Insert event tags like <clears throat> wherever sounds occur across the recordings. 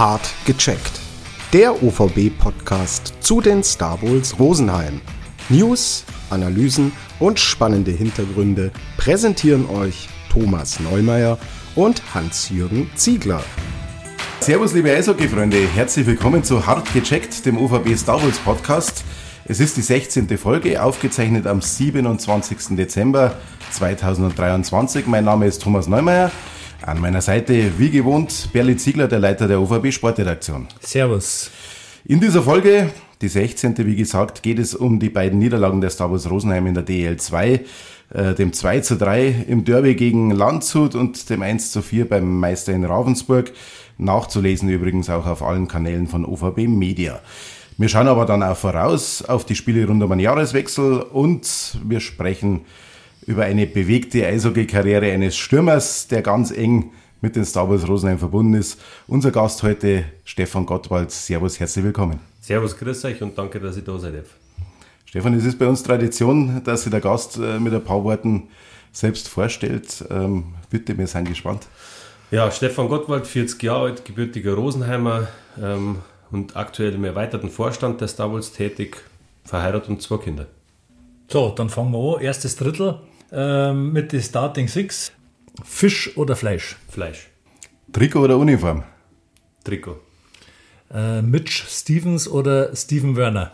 Hart gecheckt. Der OVB-Podcast zu den Star Bulls Rosenheim. News, Analysen und spannende Hintergründe präsentieren euch Thomas Neumeier und Hans-Jürgen Ziegler. Servus, liebe Eishockey-Freunde. Herzlich willkommen zu Hart gecheckt, dem OVB Star Wars Podcast. Es ist die 16. Folge, aufgezeichnet am 27. Dezember 2023. Mein Name ist Thomas Neumeier. An meiner Seite, wie gewohnt, Berli Ziegler, der Leiter der OVB Sportredaktion. Servus. In dieser Folge, die 16. wie gesagt, geht es um die beiden Niederlagen der Star Wars Rosenheim in der DL2, äh, dem 2 zu 3 im Derby gegen Landshut und dem 1 zu 4 beim Meister in Ravensburg. Nachzulesen übrigens auch auf allen Kanälen von OVB Media. Wir schauen aber dann auch voraus auf die Spiele rund um den Jahreswechsel und wir sprechen über eine bewegte Eishockey-Karriere eines Stürmers, der ganz eng mit den Star Wars Rosenheim verbunden ist. Unser Gast heute, Stefan Gottwald. Servus, herzlich willkommen. Servus, grüß euch und danke, dass ich da sein darf. Stefan, es ist bei uns Tradition, dass sich der Gast äh, mit ein paar Worten selbst vorstellt. Ähm, bitte, wir sind gespannt. Ja, Stefan Gottwald, 40 Jahre alt, gebürtiger Rosenheimer ähm, und aktuell im erweiterten Vorstand der Star Wars tätig, verheiratet und zwei Kinder. So, dann fangen wir an. Erstes Drittel ähm, mit den Starting Six. Fisch oder Fleisch? Fleisch. Trikot oder Uniform? Trikot. Äh, Mitch Stevens oder Steven Werner?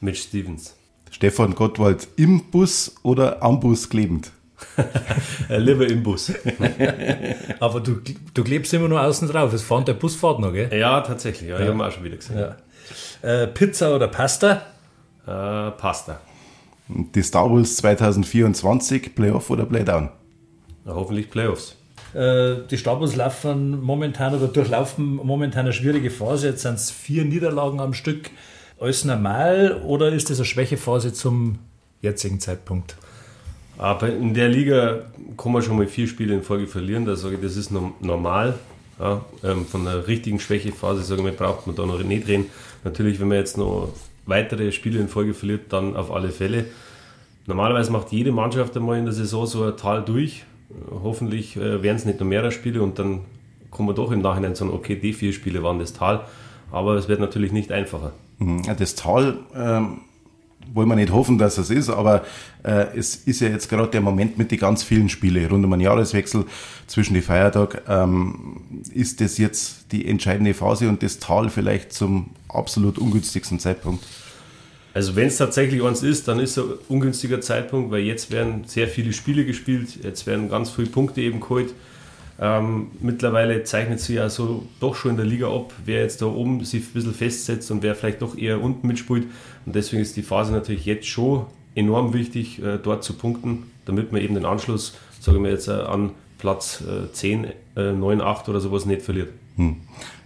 Mitch Stevens. Stefan Gottwald im Bus oder am Bus klebend? <laughs> Äh, lieber im Bus. <laughs> Aber du, du klebst immer nur außen drauf. Es fährt der Busfahrt noch, gell? Ja, tatsächlich. Ja, ja. Ich habe auch schon wieder gesehen. Ja. Äh, Pizza oder Pasta? Äh, Pasta. Die Star Wars 2024, Playoff oder Playdown? Ja, hoffentlich Playoffs. Äh, die Star Wars laufen momentan oder durchlaufen momentan eine schwierige Phase. Jetzt sind es vier Niederlagen am Stück. Alles normal oder ist das eine Schwächephase zum jetzigen Zeitpunkt? Aber in der Liga kann man schon mal vier Spiele in Folge verlieren. Da sage ich, das ist normal. Ja, ähm, von der richtigen Schwächephase sage ich, braucht man da noch nicht reden. Natürlich, wenn man jetzt noch weitere Spiele in Folge verliert, dann auf alle Fälle. Normalerweise macht jede Mannschaft einmal in der Saison so ein Tal durch. Hoffentlich äh, werden es nicht noch mehrere Spiele und dann kann man doch im Nachhinein sagen, okay, die vier Spiele waren das Tal. Aber es wird natürlich nicht einfacher. Mhm. Das Tal ähm, wollen wir nicht hoffen, dass es ist, aber äh, es ist ja jetzt gerade der Moment mit den ganz vielen Spielen rund um den Jahreswechsel zwischen die Feiertag. Ähm, ist das jetzt die entscheidende Phase und das Tal vielleicht zum absolut ungünstigsten Zeitpunkt? Also wenn es tatsächlich eins ist, dann ist es ein ungünstiger Zeitpunkt, weil jetzt werden sehr viele Spiele gespielt, jetzt werden ganz viele Punkte eben geholt. Ähm, mittlerweile zeichnet sich ja so doch schon in der Liga ab, wer jetzt da oben sich ein bisschen festsetzt und wer vielleicht doch eher unten mitspielt. Und deswegen ist die Phase natürlich jetzt schon enorm wichtig, äh, dort zu punkten, damit man eben den Anschluss, sagen wir jetzt, äh, an Platz äh, 10, äh, 9, 8 oder sowas nicht verliert. Hm.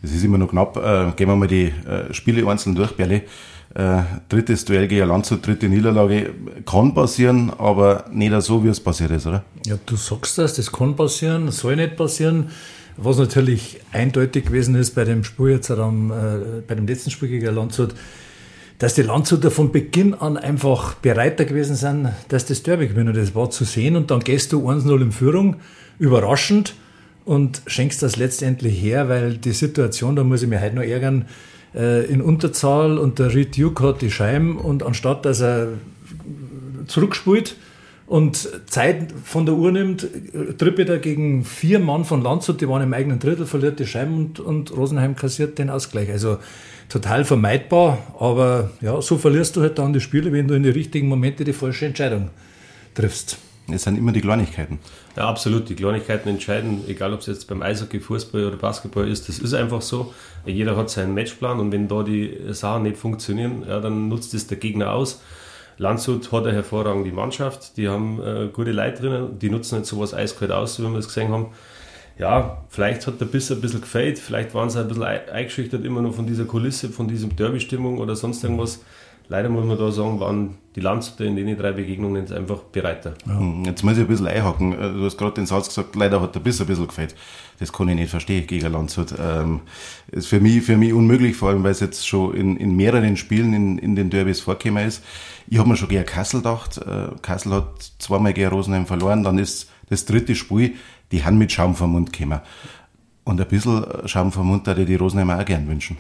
Es ist immer noch knapp. Äh, gehen wir mal die äh, Spiele einzeln durch, Berle. Äh, drittes Duell gegen Landshut, dritte Niederlage kann passieren, aber nicht so, wie es passiert ist, oder? Ja, du sagst das, das kann passieren, soll nicht passieren. Was natürlich eindeutig gewesen ist bei dem Spiel jetzt am, äh, bei dem letzten Spiel gegen Landshut, dass die Landshuter von Beginn an einfach bereiter gewesen sind, dass das Derby gewinnen. Das war zu sehen und dann gehst du 1-0 in Führung, überraschend und schenkst das letztendlich her, weil die Situation, da muss ich mich heute noch ärgern, äh, in Unterzahl und der Reed Duke hat die Scheiben und anstatt dass er zurückspielt und Zeit von der Uhr nimmt, trippelt er gegen vier Mann von Landshut, die waren im eigenen Drittel, verliert die Scheiben und, und Rosenheim kassiert den Ausgleich. Also total vermeidbar, aber ja, so verlierst du halt dann die Spiele, wenn du in den richtigen Momente die falsche Entscheidung triffst. Es sind immer die Kleinigkeiten. Ja, absolut. Die Kleinigkeiten entscheiden, egal ob es jetzt beim Eishockey, Fußball oder Basketball ist. Das ist einfach so. Jeder hat seinen Matchplan und wenn da die Sachen nicht funktionieren, ja, dann nutzt es der Gegner aus. Landshut hat eine hervorragende Mannschaft, die haben äh, gute Leute drinnen, die nutzen nicht sowas eiskalt aus, wie wir es gesehen haben. Ja, vielleicht hat der Biss ein bisschen gefällt, vielleicht waren sie ein bisschen eingeschüchtert immer noch von dieser Kulisse, von diesem Derby-Stimmung oder sonst irgendwas. Leider muss man da sagen, waren die Landshuter in den drei Begegnungen jetzt einfach bereiter. Jetzt muss ich ein bisschen einhaken. Äh, du hast gerade den Satz gesagt, leider hat der Biss ein bisschen gefällt. Das kann ich nicht verstehen gegen Landshut. Ähm, ist für mich, für mich unmöglich, vor allem weil es jetzt schon in, in mehreren Spielen in, in den Derbys vorgekommen ist. Ich habe mir schon gegen Kassel gedacht. Äh, Kassel hat zweimal gegen Rosenheim verloren, dann ist das dritte Spiel, die haben mit Schaum vom Mund gekommen. Und ein bisschen Schaum vom Mund würde die Rosenheimer auch gern wünschen.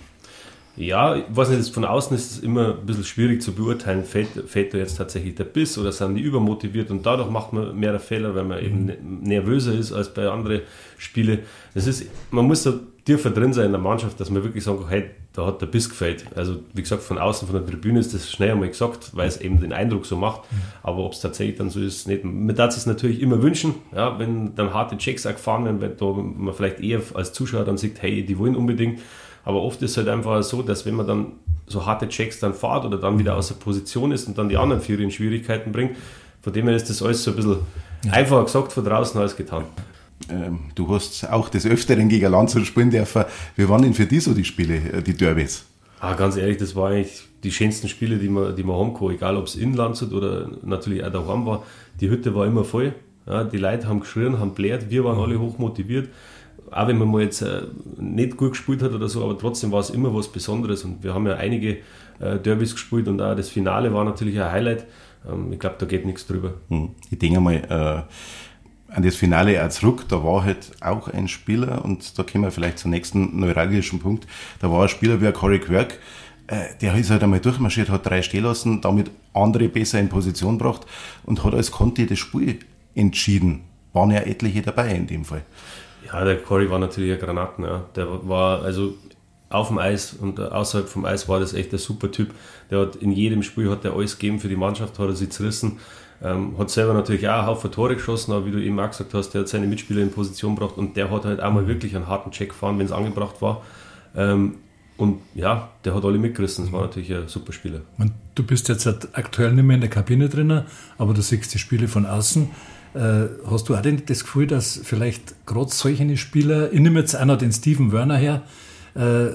Ja, ich weiß nicht, von außen ist es immer ein bisschen schwierig zu beurteilen, fällt, fällt da jetzt tatsächlich der Biss oder sind die übermotiviert und dadurch macht man mehr Fehler, weil man eben mhm. ne-, nervöser ist als bei anderen Spielen. Das ist, man muss da tiefer drin sein in der Mannschaft, dass man wirklich sagen kann, hey, da hat der Biss gefällt. Also wie gesagt, von außen, von der Tribüne ist das schnell einmal gesagt, weil es eben den Eindruck so macht. Mhm. Aber ob es tatsächlich dann so ist, nicht. Man darf es natürlich immer wünschen, ja, wenn dann harte Checks auch gefahren werden, wenn da man vielleicht eher als Zuschauer dann sieht, hey, die wollen unbedingt. Aber oft ist es halt einfach so, dass wenn man dann so harte Checks dann fährt oder dann wieder aus der Position ist und dann die anderen Vierer in Schwierigkeiten bringt, von dem her ist das alles so ein bisschen ja. einfacher gesagt von draußen als getan. Ähm, du hast auch des Öfteren gegen Landshut spielen dürfen. Wie waren denn für dich so die Spiele, äh, die Derbys? Ah, ganz ehrlich, das waren eigentlich die schönsten Spiele, die man, die man haben kann. Egal, ob es in Landshut oder natürlich auch daheim war. Die Hütte war immer voll. Ja, die Leute haben geschrien, haben blärt. Wir waren alle hoch motiviert auch wenn man mal jetzt äh, nicht gut gespielt hat oder so, aber trotzdem war es immer was Besonderes und wir haben ja einige äh, Derbys gespielt und auch das Finale war natürlich ein Highlight. Ähm, ich glaube, da geht nichts drüber. Hm. Ich denke mal, äh, an das Finale auch zurück, da war halt auch ein Spieler und da kommen wir vielleicht zum nächsten neuralgischen Punkt, da war ein Spieler wie Corey Quirk, der ist halt einmal durchmarschiert, hat drei stehen lassen, damit andere besser in Position gebracht und hat als Conti das Spiel entschieden. Waren ja etliche dabei in dem Fall. Ja, der Corey war natürlich ein Granaten. Ja. Der war also auf dem Eis und außerhalb vom Eis war das echt ein super Typ. Der hat in jedem Spiel hat er alles gegeben für die Mannschaft, hat er sich zerrissen. Ähm, hat selber natürlich auch einen Haufen Tore geschossen, aber wie du eben auch gesagt hast, der hat seine Mitspieler in Position gebracht und der hat halt auch mal wirklich einen harten Check gefahren, wenn es angebracht war. Ähm, und ja, der hat alle mitgerissen. Das war natürlich ein super Spieler. Du bist jetzt aktuell nicht mehr in der Kabine drin, aber du siehst die Spiele von außen. Äh, hast du auch das Gefühl, dass vielleicht gerade solche Spieler, ich nehme jetzt einer den Steven Werner her, äh,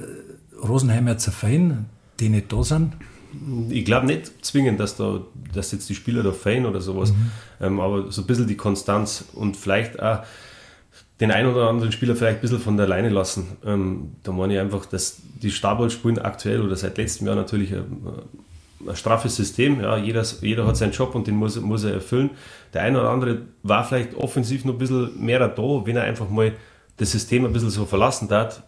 Rosenheimer zerfallen, die nicht da sind? Ich glaube nicht zwingend, dass, da, dass jetzt die Spieler da fein oder sowas, mhm. ähm, aber so ein bisschen die Konstanz und vielleicht auch den einen oder anderen Spieler vielleicht ein bisschen von der Leine lassen. Ähm, da meine ich einfach, dass die Stabholz spielen aktuell oder seit letztem Jahr natürlich äh, ein straffes System. Ja, jeder, jeder hat seinen Job und den muss, muss er erfüllen. Der eine oder andere war vielleicht offensiv noch ein bisschen mehr da, wenn er einfach mal das System ein bisschen so verlassen hat.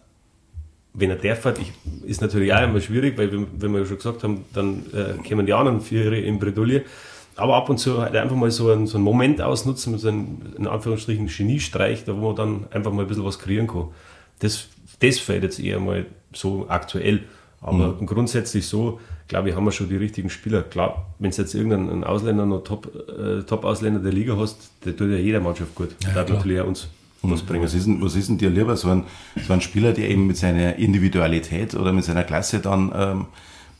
Wenn er darf, ich, ist natürlich auch immer schwierig, weil, wenn wir ja schon gesagt haben, dann äh, kommen die anderen vier in Bredouille. Aber ab und zu halt einfach mal so einen, so einen Moment ausnutzen so einem, in Anführungsstrichen, Geniestreich, da wo man dann einfach mal ein bisschen was kreieren kann. Das, das fällt jetzt eher mal so aktuell. Aber mhm. grundsätzlich so, glaube ich, haben wir schon die richtigen Spieler. Klar, wenn du jetzt irgendeinen Ausländer noch Top-Ausländer äh, Top der Liga hast, der tut ja jeder Mannschaft gut. Ja, der natürlich auch uns was bringen. Was ist, denn, was ist denn dir lieber, so ein, so ein Spieler, der eben mit seiner Individualität oder mit seiner Klasse dann ähm,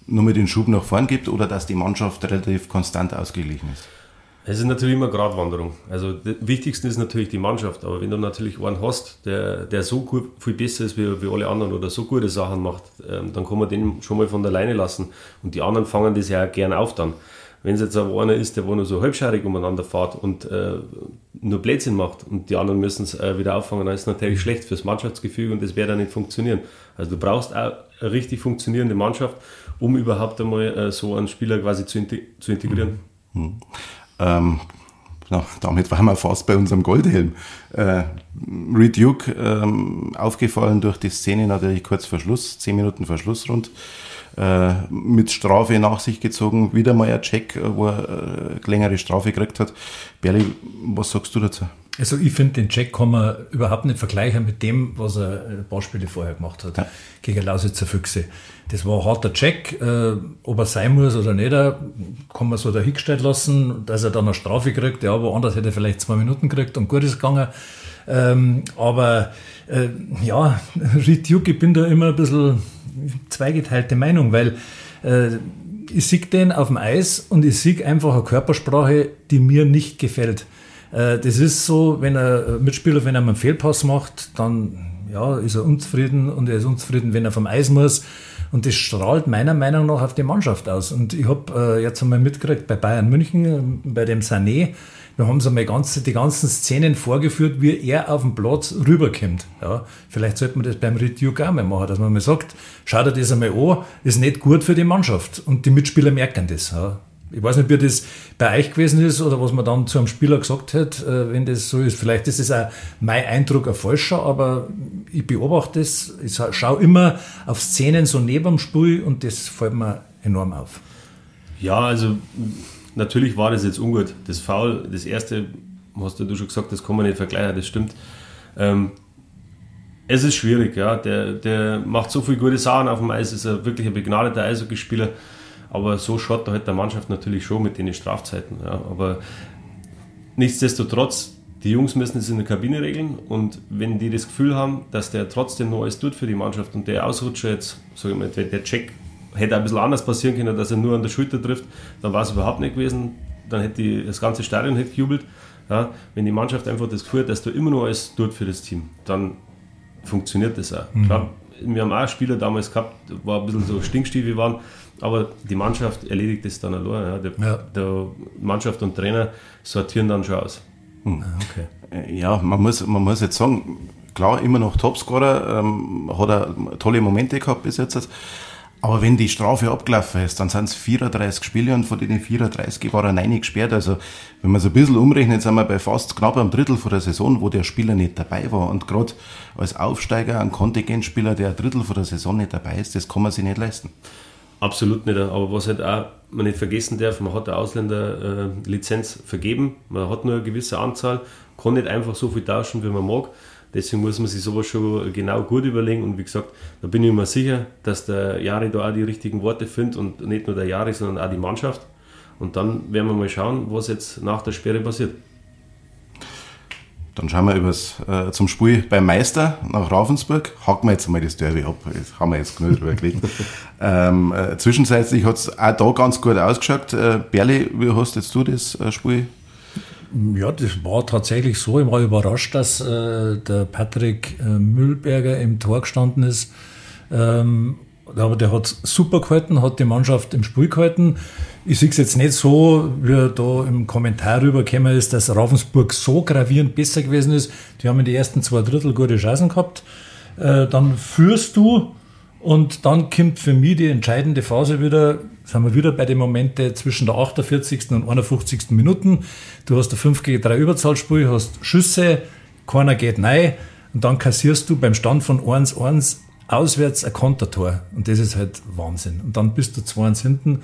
nur mit den Schub nach vorn gibt oder dass die Mannschaft relativ konstant ausgeglichen ist? Es ist natürlich immer Gratwanderung. Also das Wichtigste ist natürlich die Mannschaft. Aber wenn du natürlich einen hast, der, der so gut, viel besser ist wie, wie alle anderen oder so gute Sachen macht, ähm, dann kann man den schon mal von der Leine lassen. Und die anderen fangen das ja auch gern auf dann. Wenn es jetzt aber einer ist, der wo nur so halbscharig umeinander fährt und äh, nur Blödsinn macht und die anderen müssen es äh, wieder auffangen, dann ist es natürlich schlecht fürs Mannschaftsgefühl und das wird dann nicht funktionieren. Also du brauchst auch eine richtig funktionierende Mannschaft, um überhaupt einmal äh, so einen Spieler quasi zu, zu integrieren. Mhm. Ähm, na, damit waren wir fast bei unserem Goldhelm. Äh, Reed Duke ähm, aufgefallen durch die Szene natürlich kurz vor Schluss, 10 Minuten vor Schlussrund. Äh, mit Strafe nach sich gezogen, wieder mal ein Check, wo er äh, längere Strafe gekriegt hat. Berli, was sagst du dazu? Also ich finde, den Check kann man überhaupt nicht vergleichen mit dem, was er ein paar Spiele vorher gemacht hat, ja. gegen Lausitzer Füchse. Das war ein harter Check, äh, ob er sein muss oder nicht, äh, kann man so da hingestellt lassen, dass er dann eine Strafe kriegt. Ja, woanders hätte er vielleicht zwei Minuten gekriegt und gut ist gegangen. Ähm, aber äh, ja, <laughs> Duke, ich bin da immer ein bisschen zweigeteilte Meinung, weil äh, ich sehe den auf dem Eis und ich sehe einfach eine Körpersprache, die mir nicht gefällt. Äh, das ist so, wenn ein Mitspieler, wenn er einen Fehlpass macht, dann ja, ist er unzufrieden und er ist unzufrieden, wenn er vom Eis muss. Und das strahlt meiner Meinung nach auf die Mannschaft aus. Und ich habe äh, jetzt einmal mitgekriegt bei Bayern München, bei dem Sané, wir haben so mal ganz, die ganzen Szenen vorgeführt, wie er auf dem Platz rüberkommt. Ja, vielleicht sollte man das beim Review auch mal machen, dass man mal sagt, schau dir das einmal an, ist nicht gut für die Mannschaft. Und die Mitspieler merken das. Ja Ich weiß nicht, wie das bei euch gewesen ist oder was man dann zu einem Spieler gesagt hat, äh, wenn das so ist. Vielleicht ist es auch mein Eindruck ein falscher, aber ich beobachte es. Ich schaue immer auf Szenen so neben dem Spiel und das fällt mir enorm auf. Ja, also natürlich war das jetzt ungut. Das Foul, das erste, hast du schon gesagt, das kann man nicht vergleichen, das stimmt. Ähm, es ist schwierig, ja. Der, der macht so viele gute Sachen auf dem Eis, ist er wirklich ein begnadeter Eishockeyspieler. Aber so schaut halt der Mannschaft natürlich schon mit den Strafzeiten. Ja. Aber nichtsdestotrotz, die Jungs müssen es in der Kabine regeln und wenn die das Gefühl haben, dass der trotzdem noch alles tut für die Mannschaft und der Ausrutscher jetzt, sage ich mal, der Check hätte ein bisschen anders passieren können, dass er nur an der Schulter trifft, dann war es überhaupt nicht gewesen. Dann hätte die, das ganze Stadion hätte gejubelt. Ja, wenn die Mannschaft einfach das Gefühl hat, dass du immer noch alles tut für das Team, dann funktioniert das auch. Mhm. Klar, wir haben auch Spieler damals gehabt, war ein bisschen so Stinkstiefel waren, aber die Mannschaft erledigt das dann allein. Ja. Der, ja. der Mannschaft und Trainer sortieren dann schon aus. Hm. Okay. Äh, ja, man muss, man muss jetzt sagen, klar, immer noch Topscorer, ähm, hat er tolle Momente gehabt bis jetzt. Aber wenn die Strafe abgelaufen ist, dann sind es 34 Spiele und von denen 34 war er nein gesperrt. Also wenn man so ein bisschen umrechnet, sind wir bei fast knapp einem Drittel von der Saison, wo der Spieler nicht dabei war. Und gerade als Aufsteiger, ein Kontingentspieler, der ein Drittel von der Saison nicht dabei ist, das kann man sich nicht leisten. Absolut nicht. Aber was halt auch man nicht vergessen darf, man hat eine Ausländerlizenz äh, vergeben. Man hat nur eine gewisse Anzahl, kann nicht einfach so viel tauschen, wie man mag. Deswegen muss man sich sowas schon genau gut überlegen. Und wie gesagt, da bin ich mir sicher, dass der Jari da auch die richtigen Worte findet und nicht nur der Jari, sondern auch die Mannschaft. Und dann werden wir mal schauen, was jetzt nach der Sperre passiert. Dann schauen wir übers, äh, zum Spiel beim Meister nach Ravensburg. Haken wir jetzt mal das Derby ab. Das haben wir jetzt genug drüber geredet. <laughs> ähm, äh, zwischenzeitlich hat es auch da ganz gut ausgeschaut. Äh, Berli, wie hast jetzt du das äh, Spiel ja, das war tatsächlich so. Ich war überrascht, dass äh, der Patrick äh, Mühlberger im Tor gestanden ist. Ähm, aber der hat super gehalten, hat die Mannschaft im Spiel gehalten. Ich sehe es jetzt nicht so, wie er da im Kommentar rübergekommen ist, dass Ravensburg so gravierend besser gewesen ist. Die haben in den ersten zwei Drittel gute Chancen gehabt. Äh, dann führst du und dann kommt für mich die entscheidende Phase wieder, sind wir wieder bei den Momenten zwischen der 48. und 51. Minuten. Du hast ein 5 gegen 3 Überzahlspiel, hast Schüsse, keiner geht rein und dann kassierst du beim Stand von 1-1 auswärts ein Kontertor. Und das ist halt Wahnsinn. Und dann bist du 2-1 hinten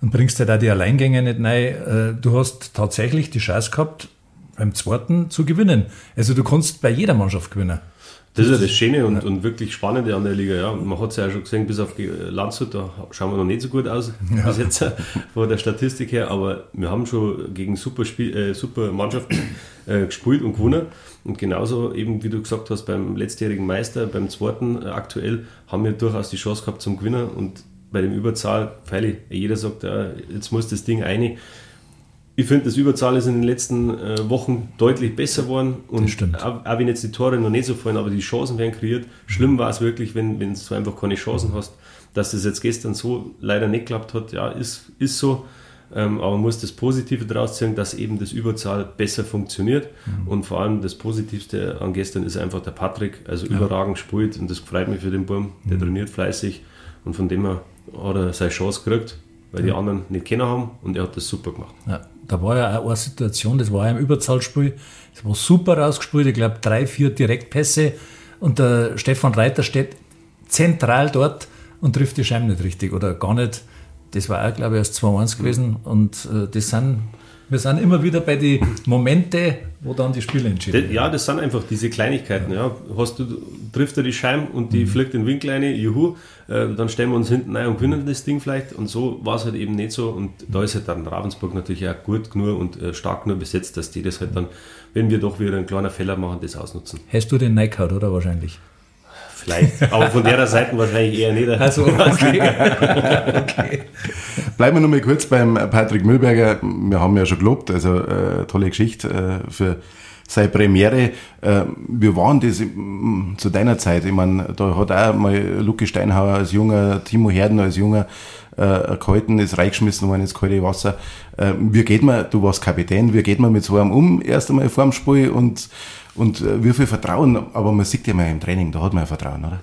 und bringst halt auch die Alleingänge nicht rein. Äh, du hast tatsächlich die Chance gehabt, beim zweiten zu gewinnen. Also du kannst bei jeder Mannschaft gewinnen. Das ist ja das Schöne und, ja. und wirklich Spannende an der Liga. Ja. Man hat es ja auch schon gesehen, bis auf Landshut, da schauen wir noch nicht so gut aus, <laughs> ja. bis jetzt <laughs> von der Statistik her, aber wir haben schon gegen super, Spiel, äh, super Mannschaften äh, gespielt und gewonnen. Und genauso eben, wie du gesagt hast, beim letztjährigen Meister, beim zweiten äh, aktuell, haben wir durchaus die Chance gehabt zum Gewinnen und bei dem Überzahl, freilich, jeder sagt, ja, jetzt muss das Ding eine ich finde, das Überzahl ist in den letzten äh, Wochen deutlich besser geworden. Und das stimmt. Auch, auch, wenn jetzt die Tore noch nicht so fallen, aber die Chancen werden kreiert. Schlimm war es wirklich, wenn, wenn du einfach keine Chancen hast. Dass das jetzt gestern so leider nicht geklappt hat, ja, ist, ist so. Ähm, aber man muss das Positive daraus ziehen, dass eben das Überzahl besser funktioniert. Mhm. Und vor allem das Positivste an gestern ist einfach der Patrick, also ja. überragend spielt. Und das freut mich für den Burm. Der mhm. trainiert fleißig. Und von dem her hat er seine Chance gekriegt, weil die anderen nicht kennen haben. Und er hat das super gemacht. Ja. Da war ja auch eine Situation, das war ja im Überzahlspiel, das war super rausgespielt, ich glaube drei, vier Direktpässe und der Stefan Reiter steht zentral dort und trifft die Scheiben nicht richtig oder gar nicht. Das war auch, glaube ich, erst 2-1 gewesen und äh, das sind wir sind immer wieder bei den Momenten, wo dann die Spiele entschieden Ja, das sind einfach diese Kleinigkeiten. Ja. Hast du, trifft er die Scheibe und die mhm. fliegt den Winkel rein, juhu, äh, dann stellen wir uns hinten ein und gewinnen das Ding vielleicht. Und so war es halt eben nicht so. Und da ist halt dann Ravensburg natürlich auch gut genug und äh, stark genug besetzt, dass die das halt dann, wenn wir doch wieder einen kleinen Fehler machen, das ausnutzen. Hast du den Neikaut, oder wahrscheinlich? Vielleicht, aber von der Seite wahrscheinlich eher nicht. Also, okay. <laughs> okay. Bleiben wir noch mal kurz beim Patrick Müllberger. Wir haben ja schon gelobt, also äh, tolle Geschichte äh, für seine Premiere. Äh, wie waren das im, zu deiner Zeit? Ich meine, da hat auch mal Luke Steinhauer als junger, Timo Herden als junger äh, gehalten, ist reingeschmissen worden ins kalte Wasser. Äh, wie geht man, du warst Kapitän, wie geht man mit so einem um, erst einmal vor dem Spiel und und äh, wie viel Vertrauen, aber man sieht ja mal im Training, da hat man ja Vertrauen, oder?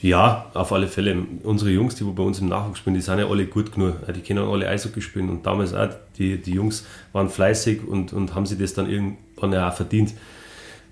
Ja, auf alle Fälle. Unsere Jungs, die bei uns im Nachwuchs spielen, die sind ja alle gut genug. Die können alle Eishockey spielen. Und damals auch, die, die Jungs waren fleißig und, und haben sich das dann irgendwann ja auch verdient.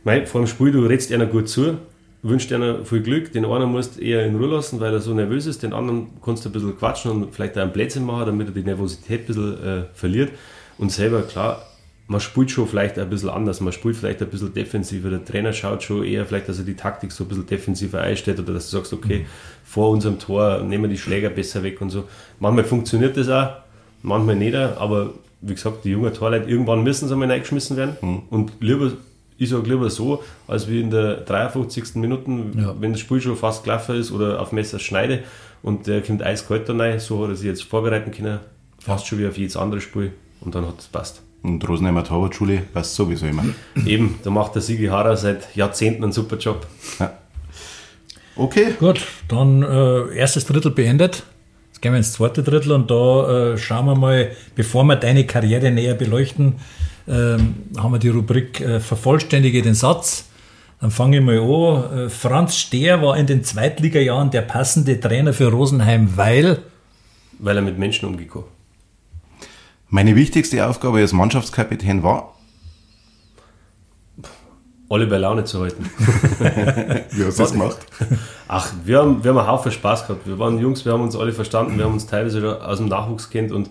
Mei, vor dem Spiel, du redest einer gut zu, wünschst einer viel Glück. Den einen musst du eher in Ruhe lassen, weil er so nervös ist. Den anderen kannst du ein bisschen quatschen und vielleicht auch einen Plätzchen machen, damit er die Nervosität ein bisschen äh, verliert. Und selber, klar, man spielt schon vielleicht ein bisschen anders, man spielt vielleicht ein bisschen defensiver. Der Trainer schaut schon eher vielleicht, dass er die Taktik so ein bisschen defensiver einstellt oder dass du sagst, okay, mhm. vor unserem Tor nehmen wir die Schläger besser weg und so. Manchmal funktioniert das auch, manchmal nicht, aber wie gesagt, die jungen Torleute, irgendwann müssen sie einmal reingeschmissen werden mhm. und lieber ich sage lieber so, als wie in der 53. Minute, ja. wenn das Spiel schon fast gelaufen ist oder auf Messer schneide und der kommt eiskalt da rein, so hat er sich jetzt vorbereiten können, fast schon wie auf jedes andere Spiel und dann hat es passt. Und Rosenheimer Torwartschule passt sowieso immer. Eben, da macht der Sigi Harrer seit Jahrzehnten einen super Job. Ja. Okay. Gut, dann äh, erstes Drittel beendet. Jetzt gehen wir ins zweite Drittel und da äh, schauen wir mal, bevor wir deine Karriere näher beleuchten, äh, haben wir die Rubrik äh, Vervollständige den Satz. Dann fange ich mal an. Äh, Franz Stehr war in den Zweitligajahren der passende Trainer für Rosenheim, weil. Weil er mit Menschen umgekommen meine wichtigste Aufgabe als Mannschaftskapitän war? Alle bei Laune zu halten. <laughs> Wie hast du das gemacht? Ach, wir haben, wir haben einen Haufen Spaß gehabt. Wir waren Jungs, wir haben uns alle verstanden, wir haben uns teilweise aus dem Nachwuchs kennt und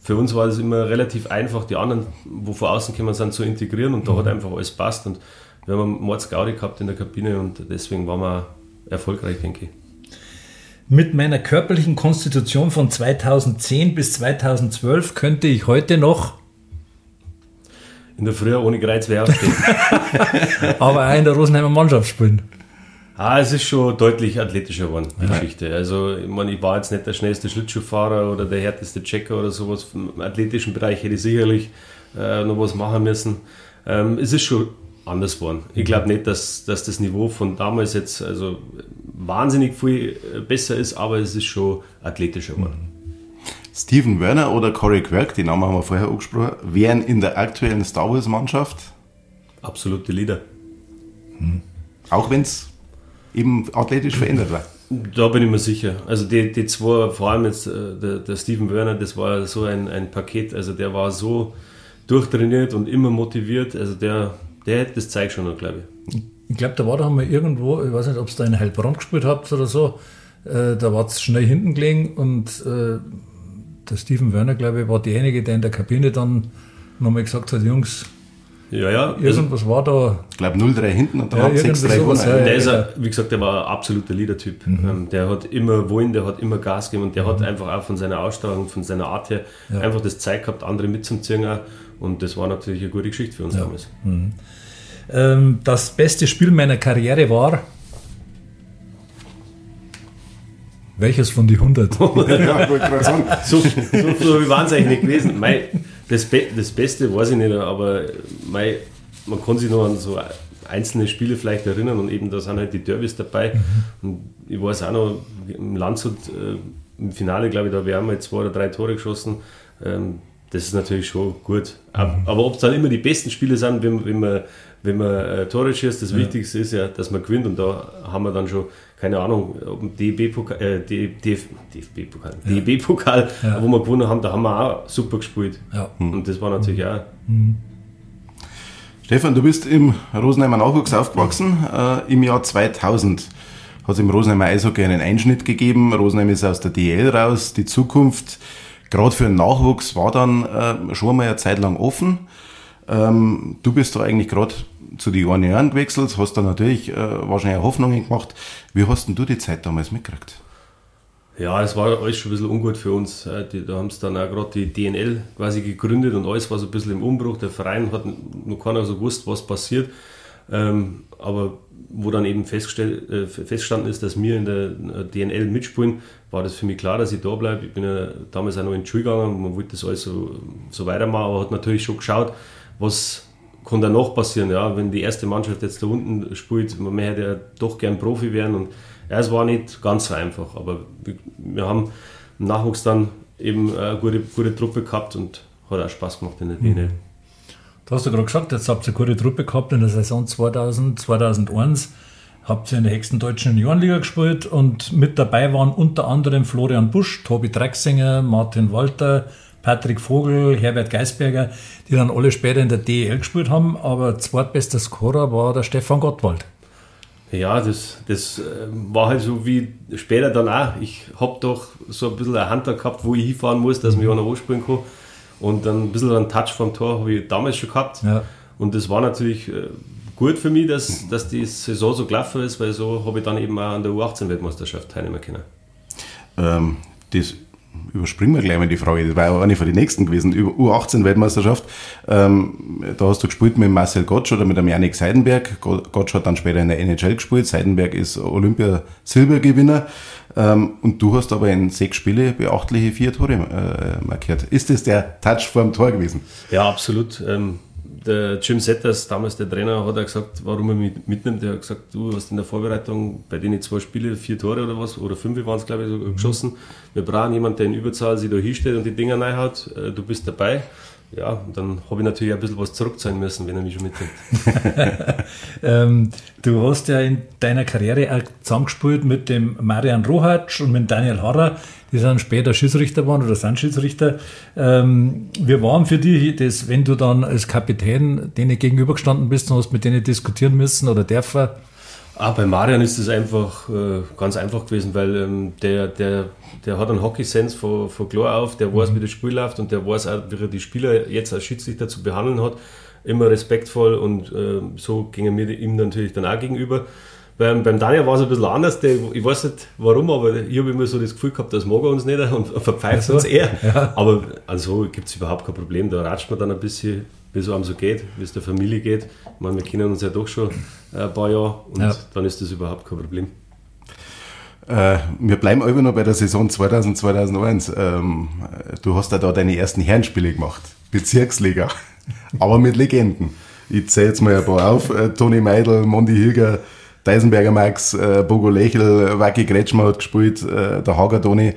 für uns war es immer relativ einfach, die anderen, wo von außen kommen, sind, zu integrieren und da hat einfach alles passt und wir haben einen Mordsgaudi gehabt in der Kabine und deswegen waren wir erfolgreich, denke ich. Mit meiner körperlichen Konstitution von 2010 bis 2012 könnte ich heute noch in der Früh ohne Kreuzwehr aufstehen. <laughs> <laughs> Aber auch in der Rosenheimer Mannschaft spielen. Ah, es ist schon deutlich athletischer geworden, die ja. Geschichte. Also, ich meine, ich war jetzt nicht der schnellste Schlittschuhfahrer oder der härteste Checker oder sowas. Im athletischen Bereich hätte ich sicherlich äh, noch was machen müssen. Ähm, es ist schon anders geworden. Ich glaube nicht, dass, dass das Niveau von damals jetzt also wahnsinnig viel äh, besser ist, aber es ist schon athletischer geworden. Steven Werner oder Corey Quirk, die Namen haben wir vorher angesprochen, wären in der aktuellen Star Wars Mannschaft absolute Leader. Hm. Auch wenn es eben athletisch verändert war. Da bin ich mir sicher. Also die, die zwei, vor allem jetzt äh, der, der Steven Werner, das war so ein, ein Paket. Also der war so durchtrainiert und immer motiviert. Also der, der, das zeigt schon noch, glaube ich. Ich glaube, da war da mal irgendwo, ich weiß nicht, ob es da in Heilbronn gespielt habt oder so, äh, da war es schnell hinten gelegen und äh, der Steven Werner, glaube ich, war derjenige, der in der Kabine dann nochmal gesagt hat, Jungs, ja, ja. Irgendwas also, war da. Ich glaube 0-3 hinten und dann ja, hat 6-3 gewonnen. Ja, der ist, ein, wie gesagt, der war ein absoluter Leader-Typ. Mhm. Ähm, der hat immer wollen, der hat immer Gas gegeben und der mhm. hat einfach auch von seiner Ausstrahlung, von seiner Art her ja. einfach das Zeit gehabt, andere mitzuziehen. Und das war natürlich eine gute Geschichte für uns damals. Mhm. Ähm, das beste Spiel meiner Karriere war. Welches von die 100? <laughs> ja, so, so, so waren es eigentlich nicht gewesen. Mei, das, Be das Beste weiß ich nicht, aber mei, man kann sich noch an so einzelne Spiele vielleicht erinnern und eben da sind halt die Derbys dabei. Mhm. Und ich weiß auch noch, im Landshut, äh, im Finale, glaube ich, da wir haben wir zwei oder drei Tore geschossen. Ähm, das ist natürlich schon gut. Mhm. Aber ob es dann immer die besten Spiele sind, wenn, wenn man wenn man äh, Tore schießt, das ja. Wichtigste ist ja, dass man gewinnt und da haben wir dann schon, keine Ahnung, DB-Pokal, äh, DFB-Pokal, ja. DB-Pokal, ja. wo wir gewonnen haben, da haben wir auch super gespielt. Ja. Und das war natürlich mhm. auch. Mhm. Stefan, du bist im Rosenheimer Nachwuchs aufgewachsen, äh, im Jahr 2000 hat es im Rosenheimer Eishockey einen Einschnitt gegeben. Rosenheim ist aus der DL raus. Die Zukunft, gerade für den Nachwuchs, war dann äh, schon mal eine Zeit lang offen. Ähm, du bist da eigentlich gerade zu den Jahren gewechselt, hast da natürlich äh, wahrscheinlich Hoffnungen gemacht. Wie hast denn du die Zeit damals mitgekriegt? Ja, es war alles schon ein bisschen ungut für uns. Äh, da haben sie dann auch gerade die DNL quasi gegründet und alles war so ein bisschen im Umbruch. Der Verein hat noch keiner so gewusst, was passiert. Ähm, aber wo dann eben festgestellt, äh, festgestanden ist, dass wir in der DNL mitspielen, war das für mich klar, dass ich da bleibe. Ich bin ja damals auch noch in die Schule gegangen, man wollte das alles so, so weitermachen, aber hat natürlich schon geschaut, was kann da noch passieren, ja, wenn die erste Mannschaft jetzt da unten spielt, man hätte ja doch gern Profi werden und ja, es war nicht ganz so einfach, aber wir, wir haben im Nachwuchs dann eben eine gute, gute Truppe gehabt und hat auch Spaß gemacht in der DNL. Mhm. Du hast ja gerade gesagt, jetzt habt ihr eine gute Truppe gehabt in der Saison 2000, 2001 habt ihr in der höchsten deutschen Juniorenliga gespielt und mit dabei waren unter anderem Florian Busch, Tobi Drexinger, Martin Walter, Patrick Vogel, Herbert Geisberger, die dann alle später in der DEL gespielt haben, aber zweitbester Scorer war der Stefan Gottwald. Ja, das, das äh, war halt so wie später dann auch. Ich habe doch so ein bisschen eine Hand gehabt, wo ich hinfahren muss, dass mich einer anspielen kann. Und dann ein bisschen einen Touch vom Tor habe ich damals schon gehabt. Ja. Und das war natürlich äh, gut für mich, dass, dass die Saison so gelaufen ist, weil so habe ich dann eben auch an der U18-Weltmeisterschaft teilnehmen können. Ähm, das überspringen wir gleich mal die Frage, das war ja eine von den nächsten gewesen, über U18-Weltmeisterschaft. Ähm, da hast du gespielt mit Marcel Gottsch oder mit dem Janik Seidenberg. Gottsch hat dann später in der NHL gespielt, Seidenberg ist Olympia-Silbergewinner. Ähm, und du hast aber in sechs Spiele beachtliche vier Tore äh, markiert. Ist das der Touch vorm Tor gewesen? Ja, absolut. Ähm, der Jim Setters, damals der Trainer, hat er gesagt, warum er mich mitnimmt. Er hat gesagt, du hast in der Vorbereitung bei denen zwei Spiele vier Tore oder was, oder fünf waren es, glaube ich, so geschossen. Wir brauchen jemanden, der in Überzahl sich da hinstellt und die Dinger reinhaut. Äh, du bist dabei ja, dann habe ich natürlich ein bisschen was zurückzahlen müssen, wenn er mich schon mitnimmt. <laughs> ähm, du hast ja in deiner Karriere auch zusammengespielt mit dem Marian Rohatsch und mit Daniel Harrer, die dann später Schiedsrichter waren oder sind Schiedsrichter. Ähm, wir waren für dich, das, wenn du dann als Kapitän denen gegenübergestanden bist und hast mit denen diskutieren müssen oder dürfen, Ah, bei Marian ist es einfach äh, ganz einfach gewesen, weil ähm, der, der, der hat einen Hockey-Sense von, von klar auf, der weiß, mhm. wie das Spiel läuft und der weiß auch, wie er die Spieler jetzt als Schiedsrichter zu behandeln hat. Immer respektvoll und äh, so gingen wir ihm natürlich dann auch gegenüber. Beim, beim Daniel war es ein bisschen anders. Der, ich weiß nicht warum, aber ich habe immer so das Gefühl gehabt, das mag er uns nicht <laughs> und verpfeift so. uns <laughs> eher. Ja. Aber also gibt es überhaupt kein Problem. Da ratscht man dann ein bisschen wie es einem so geht, wie es der Familie geht. Ich meine, wir kennen uns ja doch schon ein paar Jahre und ja. dann ist das überhaupt kein Problem. Äh, wir bleiben immer noch bei der Saison 2000, 2001. Ähm, du hast ja da deine ersten Herrenspiele gemacht. Bezirksliga. <laughs> Aber mit Legenden. Ich zähle jetzt mal ein paar auf. Äh, Toni Meidel, Mondi Hilger, Deisenberger Max, äh, Bogo Lechel, Waki Kretschmer hat gespielt, äh, der Hager Toni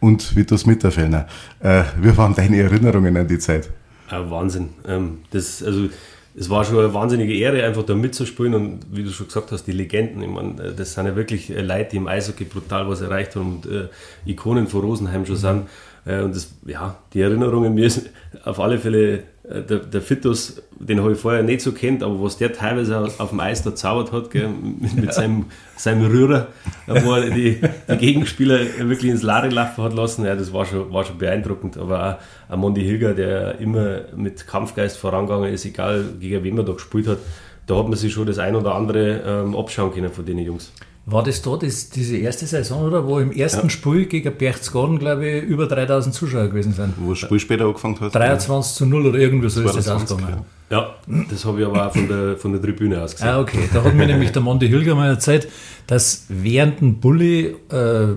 und Vitus Mitterfellner. Äh, wie waren deine Erinnerungen an die Zeit? Ja, Wahnsinn. Ähm, das, also, es war schon eine wahnsinnige Ehre, einfach da mitzuspielen und wie du schon gesagt hast, die Legenden, ich meine, äh, das sind ja wirklich äh, Leute, die im Eishockey brutal was erreicht haben und äh, Ikonen von Rosenheim schon sind. Äh, und das, ja, die Erinnerungen, mir ist auf alle Fälle äh, der, der Fitus, den habe ich vorher nicht so kennt, aber was der teilweise auf dem Eis da zaubert hat, gell, mit, mit seinem, seinem Rührer, wo er die, die Gegenspieler wirklich ins Lade laufen hat lassen, ja, das war schon, war schon beeindruckend. Aber auch ein Mondi Hilger, der immer mit Kampfgeist vorangegangen ist, egal gegen wen man da gespielt hat, da hat man sich schon das ein oder andere ähm, abschauen können von den Jungs. War das da das, diese erste Saison, oder? Wo im ersten ja. Spiel gegen Berchtesgaden, glaube ich, über 3000 Zuschauer gewesen sind. Wo das Spiel später angefangen hat? 23 zu 0 oder irgendwie so ist das ausgegangen. Ja, das habe ich aber auch von der, von der Tribüne aus gesehen. Ah, okay. Da hat mir nämlich der Monty Hilger mal erzählt, dass während dem Bulli äh,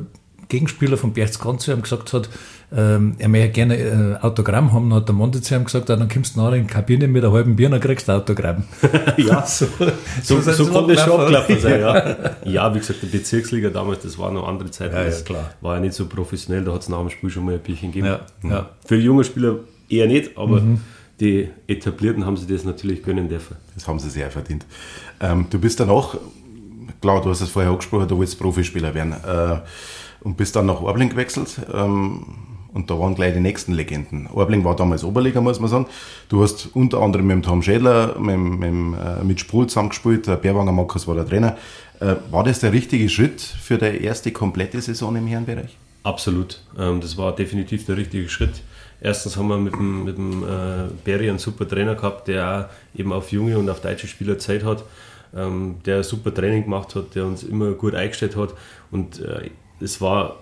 Gegenspieler von Berchtesgaden zu ihm gesagt hat, ähm, er möchte gerne äh, Autogramm haben. Dann hat der Monte zu ihm gesagt, ah, dann kommst du nachher in die Kabine mit einer halben Bier, dann kriegst du Autogramm. <laughs> ja, so, so, so, so konnte es schon abklappen sein. Ja. <laughs> ja, wie gesagt, die Bezirksliga damals, das war noch andere Zeit. Ja, ja, klar. War ja nicht so professionell, da hat es nach dem Spiel schon mal ein Bierchen gegeben. Ja, ja. Für junge Spieler eher nicht, aber mhm. die Etablierten haben sie das natürlich gönnen dürfen. Das haben sie sehr verdient. Ähm, du bist dann auch, klar, du hast es vorher angesprochen, du willst Profispieler werden äh, und bist dann nach Orbling gewechselt. Ähm, und da waren gleich die nächsten Legenden. Orbling war damals Oberliga, muss man sagen. Du hast unter anderem mit Tom Schädler, mit, mit, äh, mit Spruhl zusammengespielt, der Bärwanger Markus war der Trainer. Äh, war das der richtige Schritt für die erste komplette Saison im Herrenbereich? Absolut. Ähm, das war definitiv der richtige Schritt. Erstens haben wir mit dem, mit dem äh, Berry einen super Trainer gehabt, der auch eben auf junge und auf deutsche Spieler Zeit hat, ähm, der super Training gemacht hat, der uns immer gut eingestellt hat. Und es war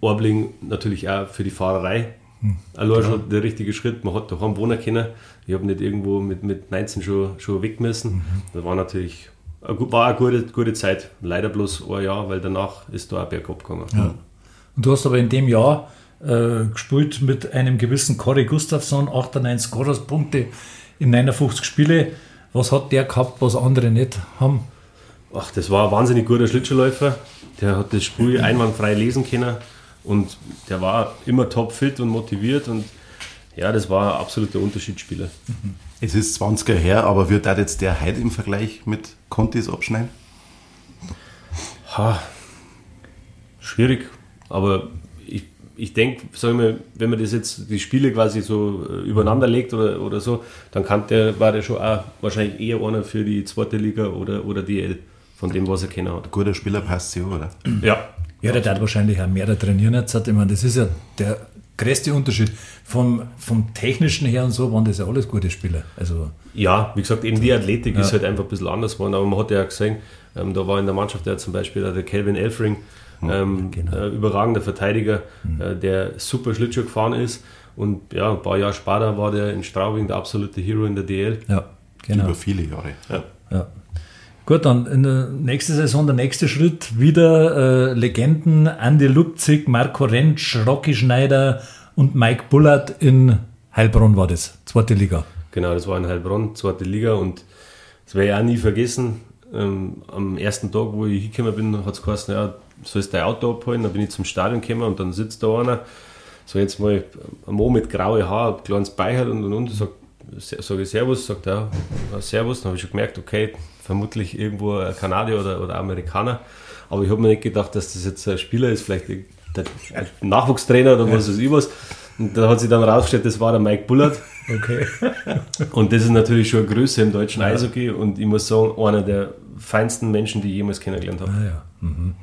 Orbling natürlich auch für die Fahrerei. Hm, Allein schon der richtige Schritt. Man hat daheim wohnen können. Ich habe nicht irgendwo mit, mit 19 schon, schon weg müssen. Mhm. Das war natürlich war eine gute, gute Zeit. Leider bloß ein Jahr, weil danach ist da auch bergab gegangen. Ja. Und du hast aber in dem Jahr äh, gespielt mit einem gewissen Corey Gustafsson, 98 Scorerspunkte in 59 Spiele. Was hat der gehabt, was andere nicht haben? Ach, das war ein wahnsinnig guter Schlittschuhläufer. Der hat das Spiel einwandfrei lesen können. Und der war immer topfit und motiviert und ja, das war ein absoluter Unterschiedsspieler. Es ist 20er her, aber wird da jetzt der heute im Vergleich mit Contis abschneiden? Ha, schwierig, aber ich, ich denke, wenn man das jetzt die Spiele quasi so äh, übereinander legt oder, oder so, dann kann der, war der schon auch wahrscheinlich eher einer für die zweite Liga oder, oder DL, von dem, was er kennen hat. Guter Spieler passt sich, oder? Ja. Ja, der hat wahrscheinlich auch mehr trainieren jetzt. Ich meine, das ist ja der größte Unterschied. Vom, vom technischen her und so waren das ja alles gute Spieler. Also, ja, wie gesagt, eben die Athletik ja. ist halt einfach ein bisschen anders geworden, aber man hat ja gesehen, ähm, da war in der Mannschaft ja zum Beispiel der Kelvin Elfring, ähm, genau. äh, überragender Verteidiger, mhm. äh, der super Schlittschuh gefahren ist. Und ja, ein paar Jahre später war der in Straubing der absolute Hero in der DL. Ja, genau. Über viele Jahre. Ja. ja. Gut, dann in der nächsten Saison der nächste Schritt wieder äh, Legenden Andy Lupzig, Marco Rentsch, Rocky Schneider und Mike Bullard in Heilbronn war das, zweite Liga. Genau, das war in Heilbronn, zweite Liga und das werde ich auch nie vergessen. Ähm, am ersten Tag, wo ich hingekommen bin, hat es geheißen, ja, sollst dein Auto abholen. Dann bin ich zum Stadion gekommen und dann sitzt da einer, so jetzt mal ein Mann mit grauen ein kleines Bein und und und, sage ich Servus, sagt er, ja, Servus, dann habe ich schon gemerkt, okay, vermutlich irgendwo ein Kanadier oder, oder Amerikaner. Aber ich habe mir nicht gedacht, dass das jetzt ein Spieler ist, vielleicht der Nachwuchstrainer oder was weiß ich was. Und da hat sich dann rausgestellt, das war der Mike Bullard. Okay. <laughs> und das ist natürlich schon eine Größe im deutschen ja. Eishockey und ich muss sagen, einer der feinsten Menschen, die ich jemals kennengelernt habe. Ah, ja. mhm.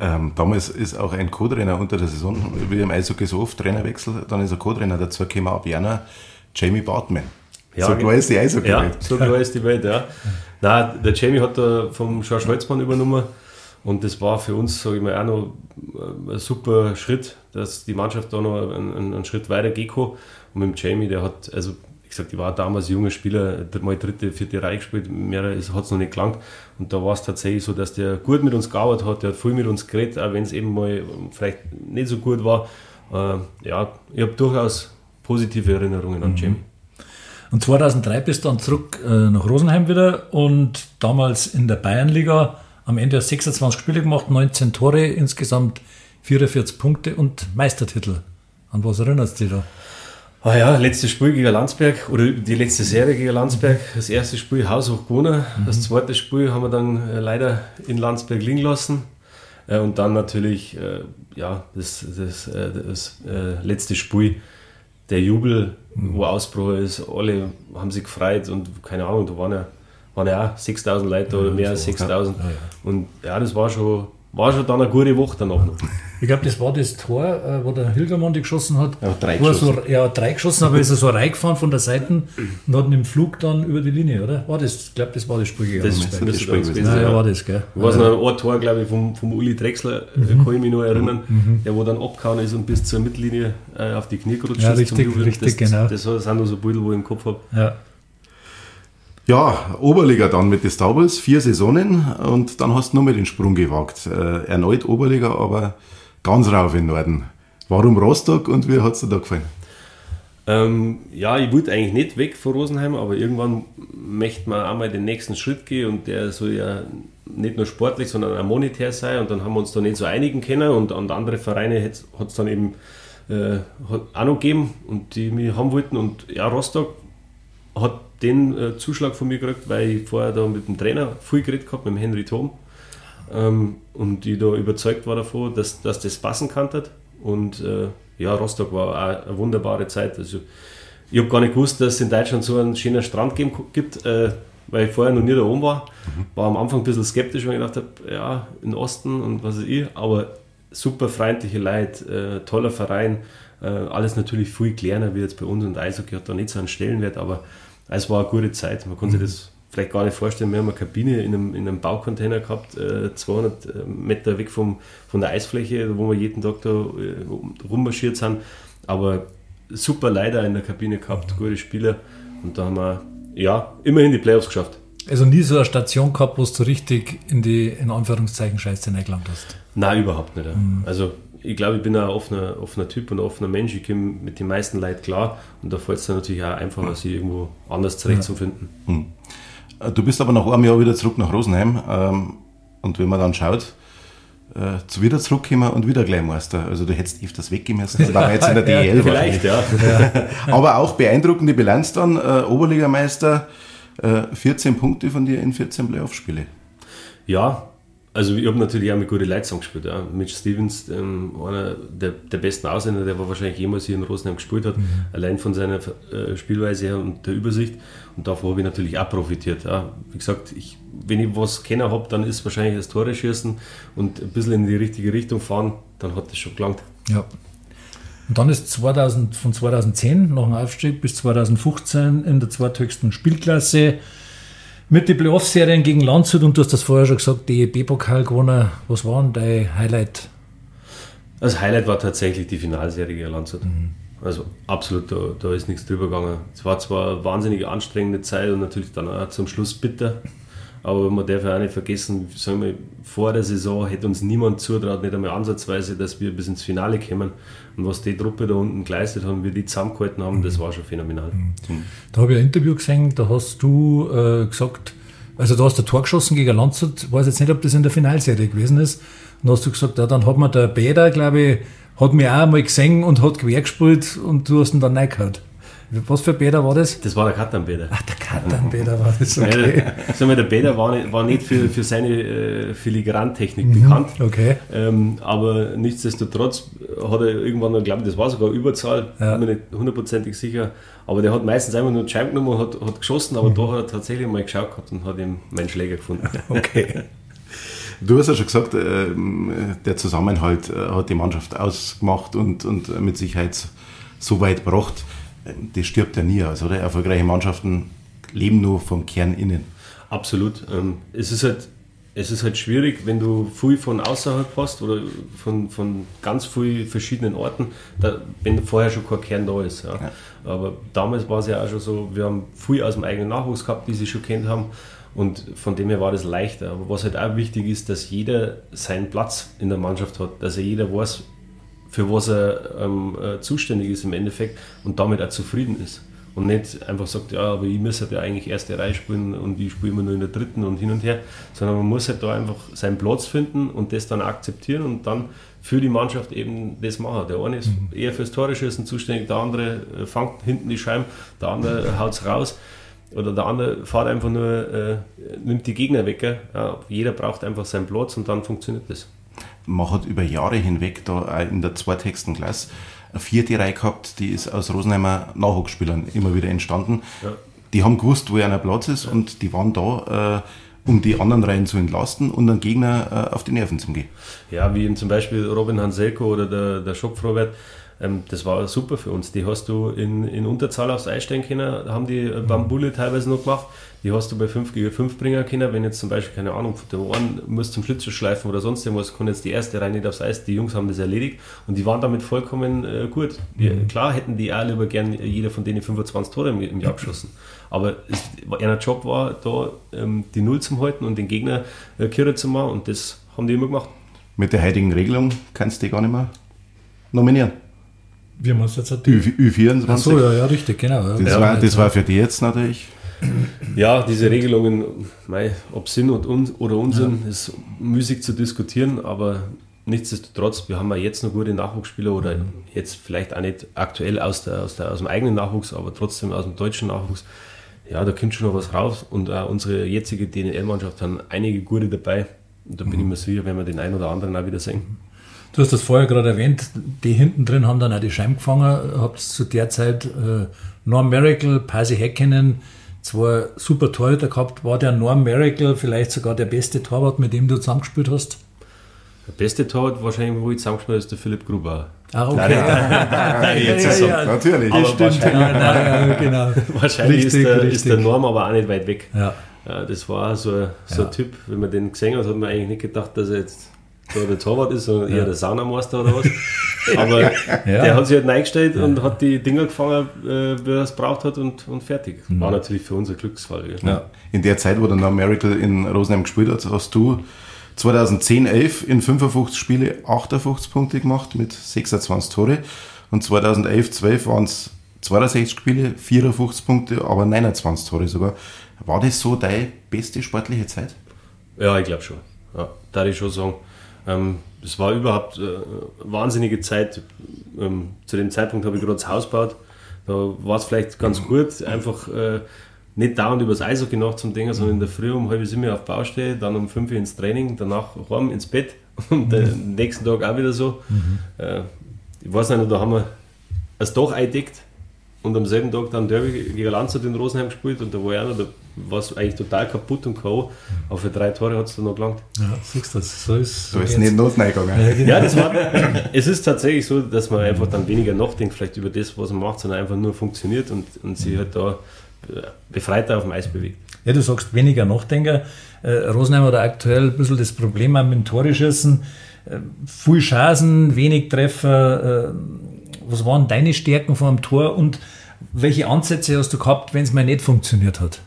ähm, damals ist auch ein Co-Trainer unter der Saison, wie im Eishockey so oft Trainerwechsel, dann ist ein Co-Trainer dazu gekommen ab Jänner, Jamie Bartman. Ja, so klar ist die Eishockey-Welt. Ja, so klar ist die Welt, ja. Nein, der Jamie hat da vom George Holzmann übernommen und das war für uns, sage ich mal, auch noch ein super Schritt, dass die Mannschaft da noch einen, einen Schritt weiter geht. Und mit dem Jamie, der hat, also wie gesagt, ich war damals junger Spieler, mal dritte, vierte Reihe gespielt, mehr hat es noch nicht gelangt. Und da war es tatsächlich so, dass der gut mit uns gearbeitet hat, der hat viel mit uns geredet, auch wenn es eben mal vielleicht nicht so gut war. Äh, ja, ich habe durchaus positive Erinnerungen an mhm. Jamie. Und 2003 bist du dann zurück äh, nach Rosenheim wieder und damals in der Bayernliga am Ende 26 Spiele gemacht, 19 Tore, insgesamt 44 Punkte und Meistertitel. An was erinnerst du dich da? Ah ja, letztes Spiel gegen Landsberg oder die letzte Serie gegen Landsberg. Das erste Spiel haushoch gewonnen. Mhm. Das zweite Spiel haben wir dann äh, leider in Landsberg liegen lassen. Äh, und dann natürlich ja, das, das, das, das letzte Spiel der Jubel, mhm. wo Ausbruch ist, alle haben sich gefreut und keine Ahnung, da waren ja, waren ja auch 6000 Leute ja, oder mehr als 6000. Ja, ja. Und ja, das war schon war schon dann eine gute Woche danach noch. Ich glaube, das war das Tor, äh, wo der Hilgermann die geschossen hat. Ja, drei geschossen. So, ja, drei geschossen, aber ist er so reingefahren von der Seite und hat im Flug dann über die Linie, oder? War das? Ich glaube, das war das Spiel. Das, das, das Spiel gewesen. Ja, ja, war das, gell? Ich weiß noch ein Tor, glaube ich, vom, vom Uli Drechsler, mhm. kann ich mich noch erinnern, mhm. der wo dann abgehauen ist und bis zur Mittellinie äh, auf die Knie gerutscht ja, ist. Richtig, richtig, das, genau. Das, das sind nur so Bilder, wo ich im Kopf habe. Ja. Ja, Oberliga dann mit den Staubels, vier Saisonen und dann hast du nur mal den Sprung gewagt. Äh, erneut Oberliga, aber ganz rauf in Norden. Warum Rostock und wie hat es dir da gefallen? Ähm, ja, ich wollte eigentlich nicht weg von Rosenheim, aber irgendwann möchte man auch mal den nächsten Schritt gehen und der soll ja nicht nur sportlich, sondern auch monetär sein und dann haben wir uns da nicht so einigen können und an andere Vereine hat es dann eben äh, auch noch gegeben und die mich haben wollten und ja, Rostock hat den äh, Zuschlag von mir gekriegt, weil ich vorher da mit dem Trainer viel geredet habe, mit dem Henry Thom. Ähm, und ich da überzeugt war davon, dass, dass das passen kann. Und äh, ja, Rostock war auch eine wunderbare Zeit. Also, ich habe gar nicht gewusst, dass es in Deutschland so einen schönen Strand gibt, äh, weil ich vorher noch nie da oben war. Mhm. War am Anfang ein bisschen skeptisch, weil ich gedacht habe, ja, im Osten und was weiß ich, aber super freundliche Leute, äh, toller Verein, äh, alles natürlich viel kleiner wie jetzt bei uns und Eishockey hat da nicht so einen Stellenwert, aber es war eine gute Zeit. Man konnte mhm. sich das vielleicht gar nicht vorstellen. Wir haben eine Kabine in einem, in einem Baucontainer gehabt, äh, 200 äh, Meter weg vom, von der Eisfläche, wo wir jeden Tag da äh, rummarschiert sind. Aber super Leider in der Kabine gehabt, gute Spieler. Und da haben wir ja immerhin die Playoffs geschafft. Also nie so eine Station gehabt, wo du richtig in die, in Anführungszeichen, Scheiße reingelangt hast? Nein, überhaupt nicht. Mhm. Also ich glaube, ich bin ein offener, offener Typ und ein offener Mensch. Ich komme mit den meisten Leuten klar und da fällt es dann natürlich auch einfacher, sich irgendwo anders zurechtzufinden. Hm. Du bist aber nach einem Jahr wieder zurück nach Rosenheim ähm, und wenn man dann schaut, äh, zu wieder zurückkommen und wieder gleich Meister. Also du hättest öfters weggehen müssen. Das war jetzt in der DL <laughs> ja, Vielleicht, ja. <laughs> aber auch beeindruckende Bilanz dann, äh, Oberligameister, äh, 14 Punkte von dir in 14 Playoff-Spiele. Ja, Also ich habe natürlich auch mit guten Leuten gespielt. Ja. Mitch Stevens, ähm, einer der, der besten Ausländer, der wahrscheinlich jemals hier in Rosenheim gespielt hat, mhm. allein von seiner äh, Spielweise her und der Übersicht. Und davor habe ich natürlich auch profitiert. Ja. Wie gesagt, ich, wenn ich was kennen habe, dann ist wahrscheinlich das Tore schießen und ein bisschen in die richtige Richtung fahren, dann hat das schon gelangt. Ja. Und dann ist 2000, von 2010 nach dem Aufstieg bis 2015 in der zweithöchsten Spielklasse mit den Playoff-Serien gegen Landshut und du hast das vorher schon gesagt, DEB-Pokal gewonnen. Was war denn dein Highlight? Das Highlight war tatsächlich die Finalserie gegen Landshut. Mhm. Also absolut, da, da ist nichts drüber gegangen. Es war zwar eine wahnsinnig anstrengende Zeit und natürlich dann auch zum Schluss bitter, aber man darf ja auch nicht vergessen, sagen wir, vor der Saison hätte uns niemand zutraut, nicht einmal ansatzweise, dass wir bis ins Finale kommen. Und was die Truppe da unten geleistet haben, wie die zusammengehalten haben, das war schon phänomenal. Mhm. Da habe ich ein Interview gesehen, da hast du äh, gesagt, also da hast du Tor geschossen gegen Landshut, ich weiß jetzt nicht, ob das in der Finalserie gewesen ist. Und da hast du gesagt, ja, dann hat man der Bäder, glaube ich, hat mich auch einmal gesehen und hat quer gespielt und du hast ihn dann reingehört. Was für Bäder war das? Das war der Katernbäder. Ach, der Katernbäder war das, okay. Ja, der, wir, der Bäder war nicht, war nicht für, für seine äh, Filigrantechnik mhm, bekannt. Okay. Ähm, aber nichtsdestotrotz hat er irgendwann noch, glaube ich, das war sogar Überzahl, ja. bin mir nicht hundertprozentig sicher. Aber der hat meistens einfach nur die Scheibe genommen und hat, hat geschossen, aber mhm. da hat er tatsächlich mal geschaut gehabt und hat ihm meinen Schläger gefunden. <laughs> Okay. Du hast ja schon gesagt, äh, der Zusammenhalt äh, hat die Mannschaft ausgemacht und, und mit Sicherheit so weit gebracht das stirbt ja nie aus, oder? Erfolgreiche Mannschaften leben nur vom Kern innen. Absolut. Ähm, es ist halt es ist halt schwierig, wenn du viel von außerhalb hast oder von, von ganz vielen verschiedenen Orten, da, wenn vorher schon kein Kern da ist. Ja. Ja. Aber damals war es ja auch schon so, wir haben viel aus dem eigenen Nachwuchs gehabt, die sie schon kennt haben. Und von dem her war das leichter. Aber was halt auch wichtig ist, dass jeder seinen Platz in der Mannschaft hat, dass er jeder weiß, für was er ähm, äh, zuständig ist im Endeffekt und damit auch zufrieden ist. Und nicht einfach sagt, ja, aber ich muss halt ja eigentlich erste Reihe spielen und ich spiele immer nur in der dritten und hin und her, sondern man muss halt da einfach seinen Platz finden und das dann akzeptieren und dann für die Mannschaft eben das machen. Der eine ist mhm. eher fürs Toreschießen zuständig, der andere äh, fängt hinten die Scheiben, der andere <laughs> haut es raus oder der andere fährt einfach nur, äh, nimmt die Gegner weg. Ja, jeder braucht einfach seinen Platz und dann funktioniert das man hat über Jahre hinweg da in der zweithöchsten Klasse eine vierte Reihe gehabt, die ist aus Rosenheimer Nachwuchsspielern immer wieder entstanden. Ja. Die haben gewusst, wo einer Platz ist ja. und die waren da, äh, um die anderen Reihen zu entlasten und den Gegner äh, auf die Nerven zu gehen. Ja, wie zum Beispiel Robin Hanselko oder der, der Schopf Robert, ähm, das war super für uns. Die hast du in, in Unterzahl aufs Einstellen können, haben die Bambule teilweise noch gemacht. Die hast du bei 5 gegen 5 bringen können. Wenn jetzt zum Beispiel, keine Ahnung, der Ohren muss zum Schlitzel schleifen oder sonst irgendwas, kann jetzt die erste Reihe nicht aufs Eis. Die Jungs haben das erledigt und die waren damit vollkommen äh, gut. Die, mhm. Klar hätten die auch lieber gern jeder von denen 25 Tore im, im Jahr geschossen. Aber es, ihr Job war da, ähm, die Null zu halten und den Gegner äh, Kirre zu machen und das haben die immer gemacht. Mit der heutigen Regelung kannst du die gar nicht mehr nominieren. Wie meinst du jetzt? Ü, 24 Ach so, ja, ja, richtig, genau. Das, ja, war, das war für die jetzt natürlich. Ja, diese Regelungen, ob Sinn oder Unsinn, ja. ist müßig zu diskutieren, aber nichtsdestotrotz, wir haben ja jetzt noch gute Nachwuchsspieler oder mhm. jetzt vielleicht auch nicht aktuell aus, der, aus, der, aus dem eigenen Nachwuchs, aber trotzdem aus dem deutschen Nachwuchs. Ja, da kommt schon noch was raus und auch unsere jetzige DNL-Mannschaft haben einige gute dabei. Und da bin mhm. ich mir sicher, wenn wir den einen oder anderen auch wieder sehen. Du hast das vorher gerade erwähnt, die hinten drin haben dann auch die Scheiben gefangen. Habt zu der Zeit äh, Norm Miracle, Pasi Häkkinen, zwei super Torhüter gehabt. War der Norm Miracle vielleicht sogar der beste Torwart, mit dem du zusammengespielt hast? Der beste Torwart wahrscheinlich, wo ich zusammengespielt habe, ist der Philipp Gruber. Ah, okay. Nein, nein, nein, <laughs> jetzt ist ja, natürlich. Aber stimmt, wahrscheinlich, genau. <laughs> wahrscheinlich richtig, ist, der, ist, der, Norm aber auch nicht weit weg. Ja. das war so, so ein Typ, wenn man den gesehen hat, hat man eigentlich nicht gedacht, dass er jetzt so der Torwart ist, sondern eher der Saunameister oder was. <laughs> Aber ja. der hat sich halt eingestellt ja. und hat die Dinger gefangen, äh, wie er es braucht hat und, und fertig. Mhm. War natürlich für uns ein Glücksfall. Ja. In der Zeit, wo der Miracle in Rosenheim gespielt hat, hast du 2010, 11 in 55 Spiele 58 Punkte gemacht mit 26 Tore und 2011, 12 waren es 62 Spiele, 54 Punkte, aber 29 Tore sogar. War das so deine beste sportliche Zeit? Ja, ich glaube schon. Ja, da ich schon sagen. Ähm, es war überhaupt äh, wahnsinnige Zeit. Ähm, zu dem Zeitpunkt habe ich gerade das Haus gebaut. Da war es vielleicht ganz gut, einfach äh, nicht dauernd über das Eishockey Denken, sondern in der Früh um halb sieben auf Baustelle, dann um fünf Uhr ins Training, danach heim ins Bett <laughs> und den nächsten Tag auch wieder so. Äh, ich weiß nicht, da haben wir das Dach eingedeckt und am selben Tag dann Derby gegen Landshut in Rosenheim gespielt und da war einer, da war es eigentlich total kaputt und K.O. Aber für drei Tore hat es dann noch gelangt. Ja, siehst du, das so ist. Da ist nicht Not reingegangen. Ja, genau. Ja, das war, <clears throat> es ist tatsächlich so, dass man einfach dann weniger nachdenkt, vielleicht über das, was man macht, sondern einfach nur funktioniert und, und sich halt da äh, befreiter auf dem Eis bewegt. Ja, du sagst weniger Nachdenker. Äh, Rosenheim hat aktuell ein bisschen das Problem am mit Toreschießen. Äh, viel Chancen, wenig Treffer. Äh, was waren deine Stärken vor dem Tor und welche Ansätze hast du gehabt, wenn es mal nicht funktioniert hat?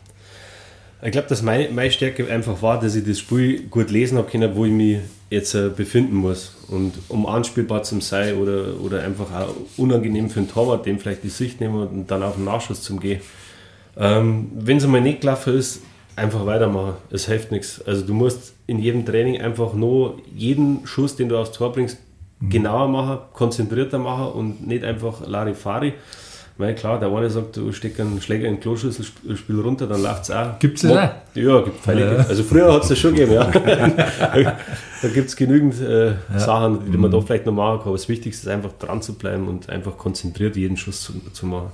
Ich glaube, dass meine, meine Stärke einfach war, dass ich das Spiel gut lesen habe können, wo ich mich jetzt äh, befinden muss. Und um anspielbar zu sein oder, oder einfach auch unangenehm für den Torwart, dem vielleicht die Sicht nehmen und dann auf den Nachschuss zum gehen. Ähm, Wenn es einmal nicht gelaufen ist, einfach weitermachen. Es hilft nichts. Also du musst in jedem Training einfach nur jeden Schuss, den du aufs Tor bringst, genauer machen, konzentrierter machen und nicht einfach Larifari. Weil klar, der eine sagt, du steck einen Schläger in den Kloschüssel, sp- spiel runter, dann läuft es auch. Gibt's das Mo- auch? Ja, gibt Fälle. Also früher hat es das schon gegeben, ja. <laughs> <laughs> da gibt es genügend äh, Sachen, die man da vielleicht noch machen kann. Aber das Wichtigste ist einfach dran zu bleiben und einfach konzentriert jeden Schuss zu, zu machen.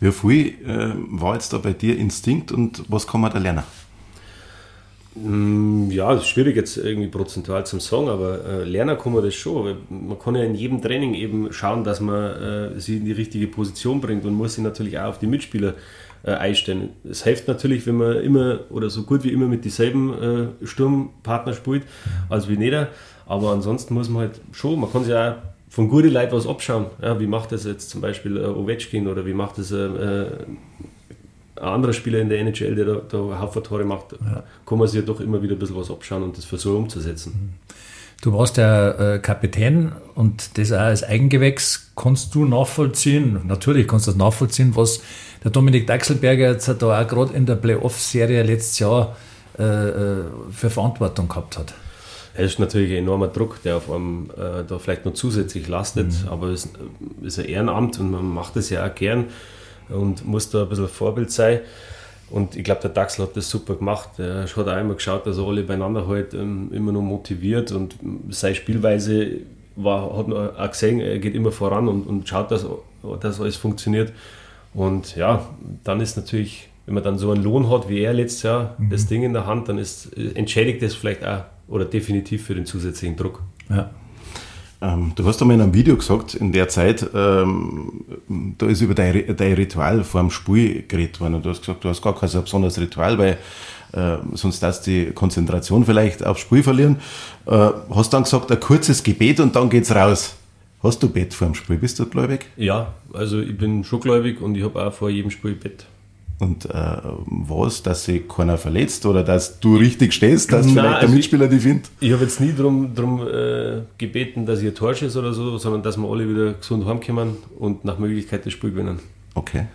Wie viel äh, war jetzt da bei dir Instinkt und was kann man da lernen? Mm, Ja, ist schwierig jetzt irgendwie prozentual zum Sagen, aber äh, lernen kann man das schon. Weil Man kann ja in jedem Training eben schauen, dass man äh, sie in die richtige Position bringt und muss sich natürlich auch auf die Mitspieler äh, einstellen. Es hilft natürlich, wenn man immer oder so gut wie immer mit dieselben äh, Sturmpartner spielt, als wie nicht. Aber ansonsten muss man halt schon, man kann sich auch von guten Leuten was abschauen. Ja, wie macht das jetzt zum Beispiel äh, Ovechkin oder wie macht das äh, äh, ein anderer Spieler in der NHL, der da, da Haufen Tore macht, kann man sich ja doch immer wieder ein bisschen was abschauen und das versuchen umzusetzen. Du warst ja äh, Kapitän und das auch als Eigengewächs. Kannst du nachvollziehen, natürlich kannst du das nachvollziehen, was der Dominik Dachselberger jetzt da auch gerade in der Playoff-Serie letztes Jahr äh, äh, für Verantwortung gehabt hat. Es ist natürlich ein enormer Druck, der auf einem äh, da vielleicht noch zusätzlich lastet, aber es ist ein Ehrenamt und man macht es ja auch gern und muss da ein bisschen Vorbild sein. Und ich glaube, der Daxel hat das super gemacht. Er hat auch immer geschaut, dass er alle beieinander halt ähm, immer noch motiviert und seine Spielweise war, hat man auch gesehen, er geht immer voran und, und schaut, dass, dass alles funktioniert. Und ja, dann ist natürlich, wenn man dann so einen Lohn hat wie er letztes Jahr, das Ding in der Hand, dann ist, entschädigt das vielleicht auch oder definitiv für den zusätzlichen Druck. Ja. Ähm, du hast einmal in einem Video gesagt, in der Zeit, ähm, da ist über dein, dein Ritual vor dem Spiel geredet worden. Und du hast gesagt, du hast gar kein so besonderes Ritual, weil äh, sonst darfst du die Konzentration vielleicht aufs Spiel verlieren. Äh, hast dann gesagt, ein kurzes Gebet und dann geht's raus. Hast du Bett vor dem Spiel? Bist du gläubig? Ja, also ich bin schon gläubig und ich habe auch vor jedem Spiel Bett. Und äh, was, dass sich keiner verletzt oder dass du richtig stehst, dass Nein, vielleicht der also ich- Mitspieler dich findet? Ich habe jetzt nie darum drum, äh, gebeten, dass ich ein Tor schieße oder so, sondern dass wir alle wieder gesund heimkommen und nach Möglichkeit das Spiel gewinnen. Okay.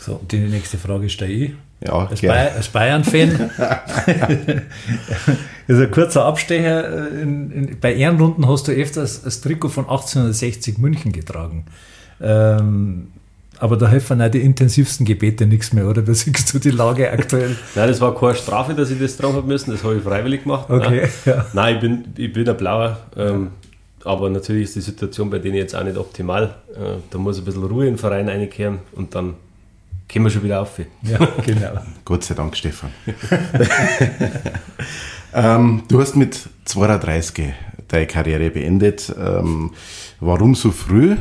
So, die nächste Frage stelle ich. Ja, Als, gerne. Bay als Bayern-Fan. <laughs> ist ein kurzer Abstecher. In, in, bei Ehrenrunden hast du öfters das Trikot von 1860 München getragen. Ähm, aber da helfen auch die intensivsten Gebete nichts mehr, oder? Wie siehst du die Lage aktuell? <laughs> Nein, das war keine Strafe, dass ich das drauf habe müssen, das habe ich freiwillig gemacht. Okay, Nein, ja. Nein ich, bin, ich bin ein Blauer. Ähm, aber natürlich ist die Situation bei denen jetzt auch nicht optimal. Äh, da muss ein bisschen Ruhe in den Verein einkehren und dann kommen wir schon wieder auf. Ja, <laughs> genau. Gott sei Dank, Stefan. <laughs> ähm, du hast mit 32 deine Karriere beendet. Ähm, warum so früh?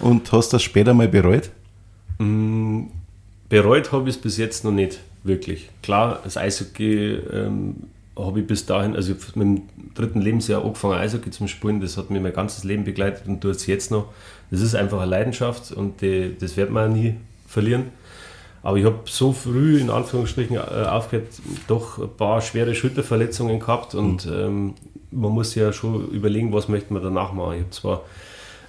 Und hast das später mal bereut? Bereut habe ich es bis jetzt noch nicht wirklich. Klar, das Eishockey ähm, habe ich bis dahin, also mit dem dritten Lebensjahr angefangen Eishockey zum Spielen, das hat mir mein ganzes Leben begleitet und tut es jetzt noch. Das ist einfach eine Leidenschaft und die, das wird man nie verlieren. Aber ich habe so früh in Anführungsstrichen äh, aufgehört, doch ein paar schwere Schulterverletzungen gehabt und ähm, man muss ja schon überlegen, was möchte man danach machen. Ich habe zwar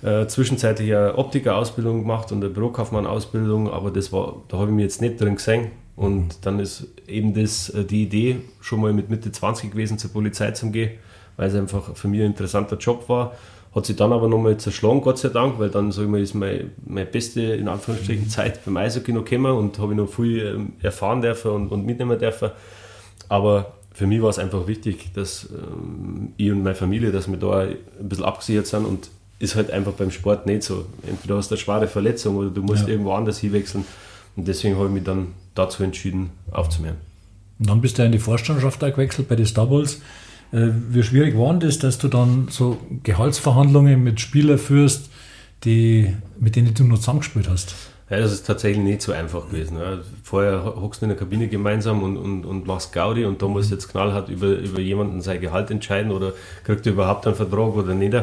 äh, zwischenzeitlich eine Optikerausbildung gemacht und eine Bürokaufmann-Ausbildung, aber das war, da habe ich mich jetzt nicht drin gesehen. Und dann ist eben das äh, die Idee, schon mal mit Mitte 20 gewesen, zur Polizei zu gehen, weil es einfach für mich ein interessanter Job war. Hat sich dann aber nochmal zerschlagen, Gott sei Dank, weil dann, sag ich mal, ist meine, meine beste, in Anführungsstrichen, Zeit beim Eishockey noch gekommen und habe ich noch viel ähm, erfahren dürfen und, und mitnehmen dürfen. Aber für mich war es einfach wichtig, dass ähm, ich und meine Familie, dass wir da ein bisschen abgesichert sind und ist halt einfach beim Sport nicht so. Entweder hast du eine schwere Verletzung oder du musst ja. irgendwo anders hinwechseln. Und deswegen habe ich mich dann dazu entschieden, aufzuhören. Und dann bist du in die Vorstandschaft auch gewechselt bei den Wars. Äh, wie schwierig war das, dass du dann so Gehaltsverhandlungen mit Spielern führst, die, mit denen du noch zusammengespielt hast? Ja, das ist tatsächlich nicht so einfach gewesen. Ja. Vorher hockst du in der Kabine gemeinsam und, und, und machst Gaudi und da muss jetzt knallhart über, über jemanden sein Gehalt entscheiden oder kriegt er überhaupt einen Vertrag oder nicht.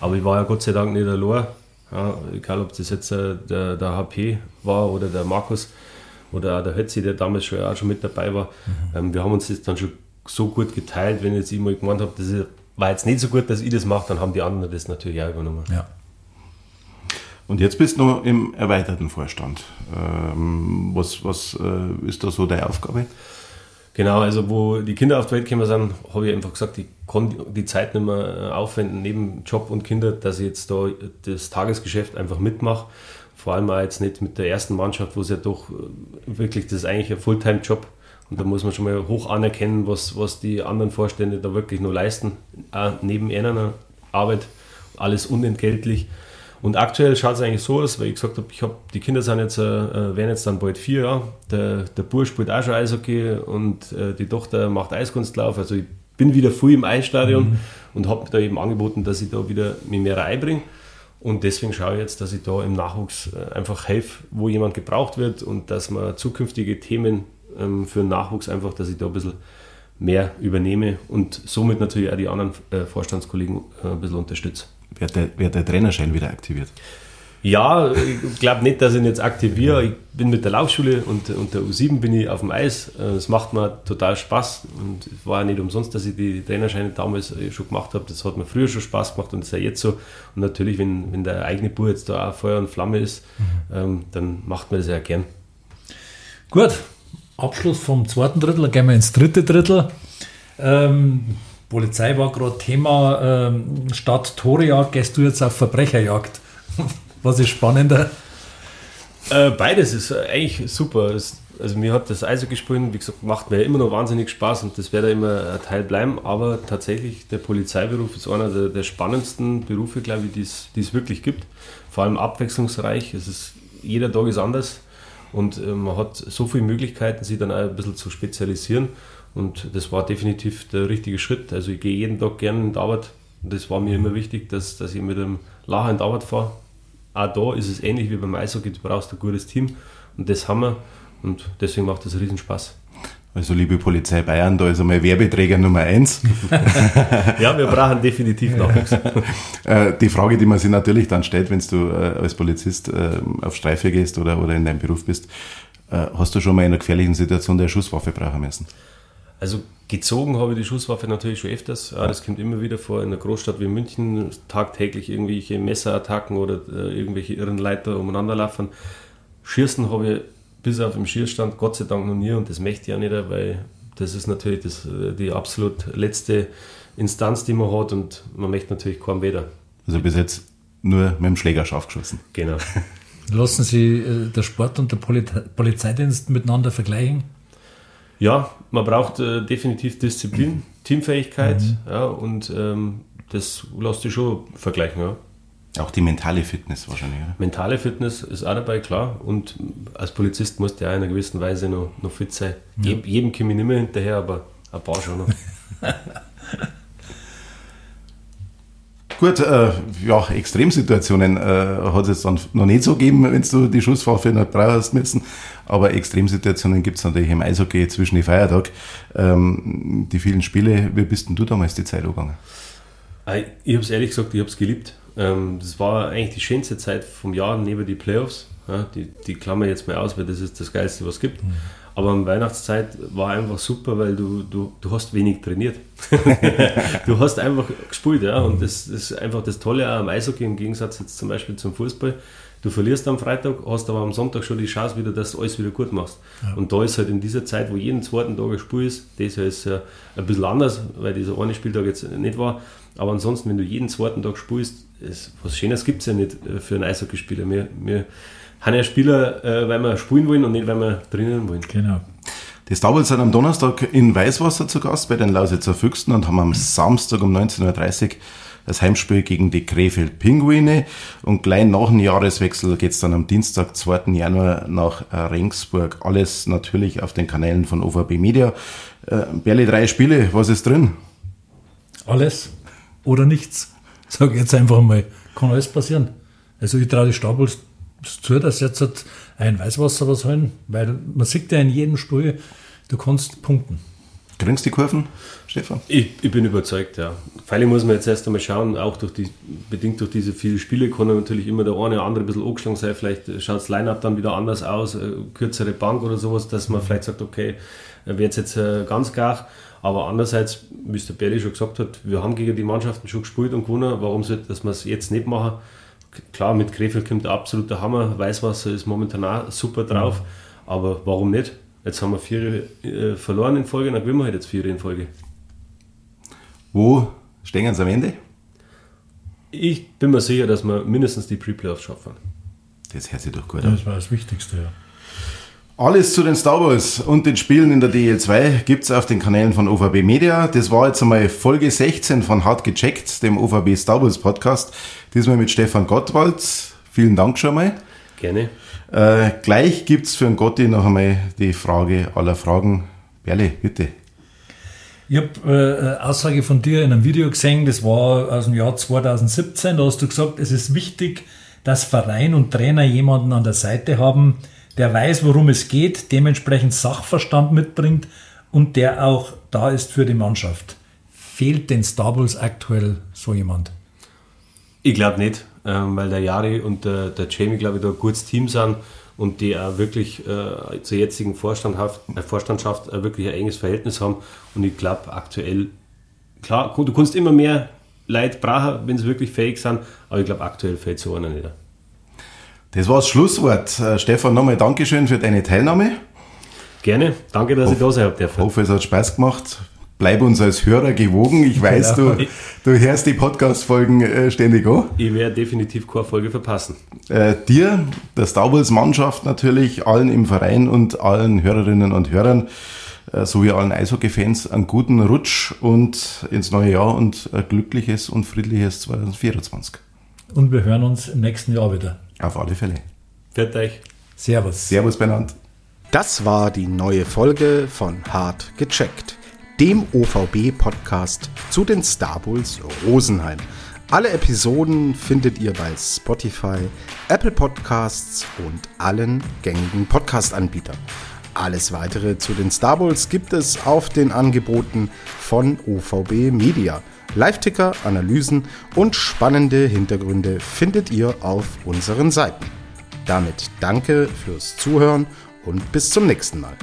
Aber ich war ja Gott sei Dank nicht allein. Ja, egal ob das jetzt äh, der, der HP war oder der Markus oder auch der Hötzi, der damals schon, auch schon mit dabei war. Mhm. Ähm, wir haben uns das dann schon so gut geteilt, wenn jetzt ich mal gemeint habe, das war jetzt nicht so gut, dass ich das mache, dann haben die anderen das natürlich auch übernommen. Ja. Und jetzt bist du noch im erweiterten Vorstand. Ähm, was was äh, ist da so deine Aufgabe? Genau, also wo die Kinder auf die Welt gekommen sind, habe ich einfach gesagt, ich kann die Zeit nicht mehr aufwenden, neben Job und Kinder, dass ich jetzt da das Tagesgeschäft einfach mitmache. Vor allem auch jetzt nicht mit der ersten Mannschaft, wo es ja doch äh, wirklich, das ist eigentlich ein Fulltime-Job. Und da muss man schon mal hoch anerkennen, was, was die anderen Vorstände da wirklich nur leisten, auch neben einer Arbeit, alles unentgeltlich. Und aktuell schaut es eigentlich so aus, weil ich gesagt habe, ich habe, die Kinder sind jetzt, äh, äh, werden jetzt dann bald vier Jahre. Der, der Bursch spielt auch schon Eishockey und äh, die Tochter macht Eiskunstlauf. Also ich bin wieder früh im Eisstadion mhm. und habe da eben angeboten, dass ich da wieder mich mehr einbringe. Und deswegen schaue ich jetzt, dass ich da im Nachwuchs äh, einfach helfe, wo jemand gebraucht wird und dass man zukünftige Themen ähm, für den Nachwuchs einfach, dass ich da ein bisschen mehr übernehme und somit natürlich auch die anderen äh, Vorstandskollegen äh, ein bisschen unterstütze. Wird der, wird der Trainerschein wieder aktiviert? Ja, ich glaube nicht, dass ich ihn jetzt aktiviere. Ich bin mit der Laufschule und, und der U7 bin ich auf dem Eis. Es macht mir total Spaß und es war ja nicht umsonst, dass ich die Trainerscheine damals schon gemacht habe. Das hat mir früher schon Spaß gemacht und das ist ja jetzt so. Und natürlich, wenn, wenn der eigene Bub jetzt da auch Feuer und Flamme ist, mhm. ähm, dann macht man das ja gern. Gut, Abschluss vom zweiten Drittel, gehen wir ins dritte Drittel. Ähm, Polizei war gerade Thema. Ähm, statt Torejagd gehst du jetzt auf Verbrecherjagd. <laughs> Was ist spannender? Äh, beides ist eigentlich super. Es, also mir hat das Eishockey spielen, wie gesagt, macht mir immer noch wahnsinnig Spaß und das wird ja immer ein Teil bleiben. Aber tatsächlich, der Polizeiberuf ist einer der, der spannendsten Berufe, glaube ich, die es wirklich gibt. Vor allem abwechslungsreich. Es ist, jeder Tag ist anders und äh, man hat so viele Möglichkeiten, sich dann auch ein bisschen zu spezialisieren. Und das war definitiv der richtige Schritt. Also ich gehe jeden Tag gerne in die Arbeit. Und das war mir immer wichtig, dass, dass ich mit einem Lacher in die Arbeit fahre. Auch da ist es ähnlich wie beim Eishockey, du brauchst ein gutes Team. Und das haben wir. Und deswegen macht das riesen Spaß. Also liebe Polizei Bayern, da ist einmal Werbeträger Nummer eins. <laughs> ja, wir brauchen definitiv Nachwuchs. <laughs> Äh, die Frage, die man sich natürlich dann stellt, wenn du äh, als Polizist äh, auf Streife gehst oder, oder in deinem Beruf bist, hast du schon mal in einer gefährlichen Situation der Schusswaffe brauchen müssen? Also gezogen habe ich die Schusswaffe natürlich schon öfters. Ja, das kommt immer wieder vor in einer Großstadt wie München, tagtäglich irgendwelche Messerattacken oder äh, irgendwelche Irrenleiter umeinander laufen. Schießen habe ich bis auf den Schießstand Gott sei Dank noch nie und das möchte ich ja nicht, weil das ist natürlich das, äh, die absolut letzte Instanz, die man hat und man möchte natürlich kaum weder. Also bis jetzt nur mit dem Schläger scharf geschossen. Genau. Lassen Sie äh, der Sport und der Polizeidienst miteinander vergleichen? Ja, man braucht äh, definitiv Disziplin, Teamfähigkeit mhm. ja, und ähm, das lässt sich schon vergleichen. Ja. Auch die mentale Fitness wahrscheinlich, oder? Mentale Fitness ist auch dabei, klar. Und als Polizist musst du ja in einer gewissen Weise noch, noch fit sein. Ja. Je, jedem komme ich nicht mehr hinterher, aber ein paar schon noch. <laughs> Gut, äh, ja, Extremsituationen äh, hat es jetzt dann noch nicht so gegeben, wenn du die Schusswaffe nicht brauchst müssen. Aber Extremsituationen gibt es natürlich im Eishockey zwischen den Feiertag. Ähm, die vielen Spiele, wie bist denn du damals die Zeit angegangen? Ich habe es ehrlich gesagt, ich habe es geliebt. Ähm, das war eigentlich die schönste Zeit vom Jahr neben die Playoffs. Ja, die, die klammer jetzt mal aus, weil das ist das Geilste, was es gibt. Mhm. Aber in Weihnachtszeit war einfach super, weil du, du, du hast wenig trainiert. <laughs> du hast einfach gespielt, ja. Und das, das, ist einfach das Tolle auch am Eishockey im Gegensatz jetzt zum Beispiel zum Fußball. Du verlierst am Freitag, hast aber am Sonntag schon die Chance wieder, dass du alles wieder gut machst. Ja. Und da ist halt in dieser Zeit, wo jeden zweiten Tag ein Spiel ist, das ist ja ein bisschen anders, weil dieser eine Spieltag jetzt nicht war. Aber ansonsten, wenn du jeden zweiten Tag spielst, es, was Schönes gibt es ja nicht äh, für einen Eishockeyspieler. Wir, wir haben ja Spieler, äh, weil wir spielen wollen und nicht, weil wir drinnen wollen. Genau. Die Starbulls sind am Donnerstag in Weißwasser zu Gast bei den Lausitzer Füchsen und haben am Samstag um 19.30 Uhr das Heimspiel gegen die Krefeld Pinguine. Und gleich nach dem Jahreswechsel geht's dann am Dienstag, 2. Januar nach äh, Regensburg. Alles natürlich auf den Kanälen von OVB Media. Äh, Berli, drei Spiele, was ist drin? Alles oder nichts. Sag jetzt einfach mal, kann alles passieren. Also ich traue die Stapels zu, dass jetzt ein Weißwasser was holen, weil man sieht ja in jedem Spiel, du kannst punkten. Kriegst die Kurven, Stefan? Ich, ich bin überzeugt, ja. Vor allem muss man jetzt erst einmal schauen, auch durch die, bedingt durch diese vielen Spiele kann natürlich immer der eine oder andere ein bisschen angeschlagen sein. Vielleicht schaut das Line-Up dann wieder anders aus, äh, kürzere Bank oder sowas, dass man vielleicht sagt, okay, wird es jetzt äh, ganz gar. Aber andererseits, wie es der Berli schon gesagt hat, wir haben gegen die Mannschaften schon gespielt und gewonnen. Warum sollte dass wir es jetzt nicht machen? Klar, mit Krefeld kommt der absolute Hammer. Weißwasser ist momentan auch super drauf. Aber warum nicht? Jetzt haben wir vier äh, verloren in Folge, dann gewinnen wir halt jetzt vier in Folge. Wo stehen sie am Ende? Ich bin mir sicher, dass wir mindestens die Pre-Playoffs schaffen. Das hört sich doch gut an. Das war das Wichtigste, ja. Alles zu den Star Wars und den Spielen in der DL2 gibt's auf den Kanälen von OVB Media. Das war jetzt einmal Folge 16 von Hart gecheckt, dem OVB Star Wars Podcast. Diesmal mit Stefan Gottwald. Vielen Dank schon mal. Gerne. Äh, gleich gibt's für den Gotti noch einmal die Frage aller Fragen. Berle, bitte. Ich habe äh, eine Aussage von dir in einem Video gesehen, das war aus dem Jahr 2017. Da hast du gesagt, es ist wichtig, dass Verein und Trainer jemanden an der Seite haben, der weiß, worum es geht, dementsprechend Sachverstand mitbringt und der auch da ist für die Mannschaft. Fehlt den Star Bulls aktuell so jemand? Ich glaube nicht, ähm, weil der Jari und der, der Jamie, glaube ich, da ein gutes Team sind und die auch wirklich äh, zur jetzigen Vorstandschaft, äh, Vorstandschaft äh, wirklich ein enges Verhältnis haben. Und ich glaube aktuell, klar, du kannst immer mehr Leute brauchen, wenn sie wirklich fähig sind, aber ich glaube aktuell fällt so einer nicht. Das war das Schlusswort. Äh, Stefan, nochmal Dankeschön für deine Teilnahme. Gerne, danke, dass ich da sein habe. Ich hoffe, es hat Spaß gemacht. Bleib uns als Hörer gewogen. Ich weiß, ja. du, du hörst die Podcast-Folgen äh, ständig an. Ich werde definitiv keine Folge verpassen. Äh, dir, der Star Wars-Mannschaft natürlich, allen im Verein und allen Hörerinnen und Hörern äh, sowie allen Eishockey-Fans einen guten Rutsch und ins neue Jahr und ein glückliches und friedliches 2024. Und wir hören uns im nächsten Jahr wieder. Auf alle Fälle. Fährt euch. Servus. Servus benannt. Das war die neue Folge von Hart gecheckt, dem OVB-Podcast zu den Star Bulls Rosenheim. Alle Episoden findet ihr bei Spotify, Apple Podcasts und allen gängigen Podcast-Anbietern. Alles weitere zu den Star Bulls gibt es auf den Angeboten von OVB Media. Live-Ticker, Analysen und spannende Hintergründe findet ihr auf unseren Seiten. Damit danke fürs Zuhören und bis zum nächsten Mal.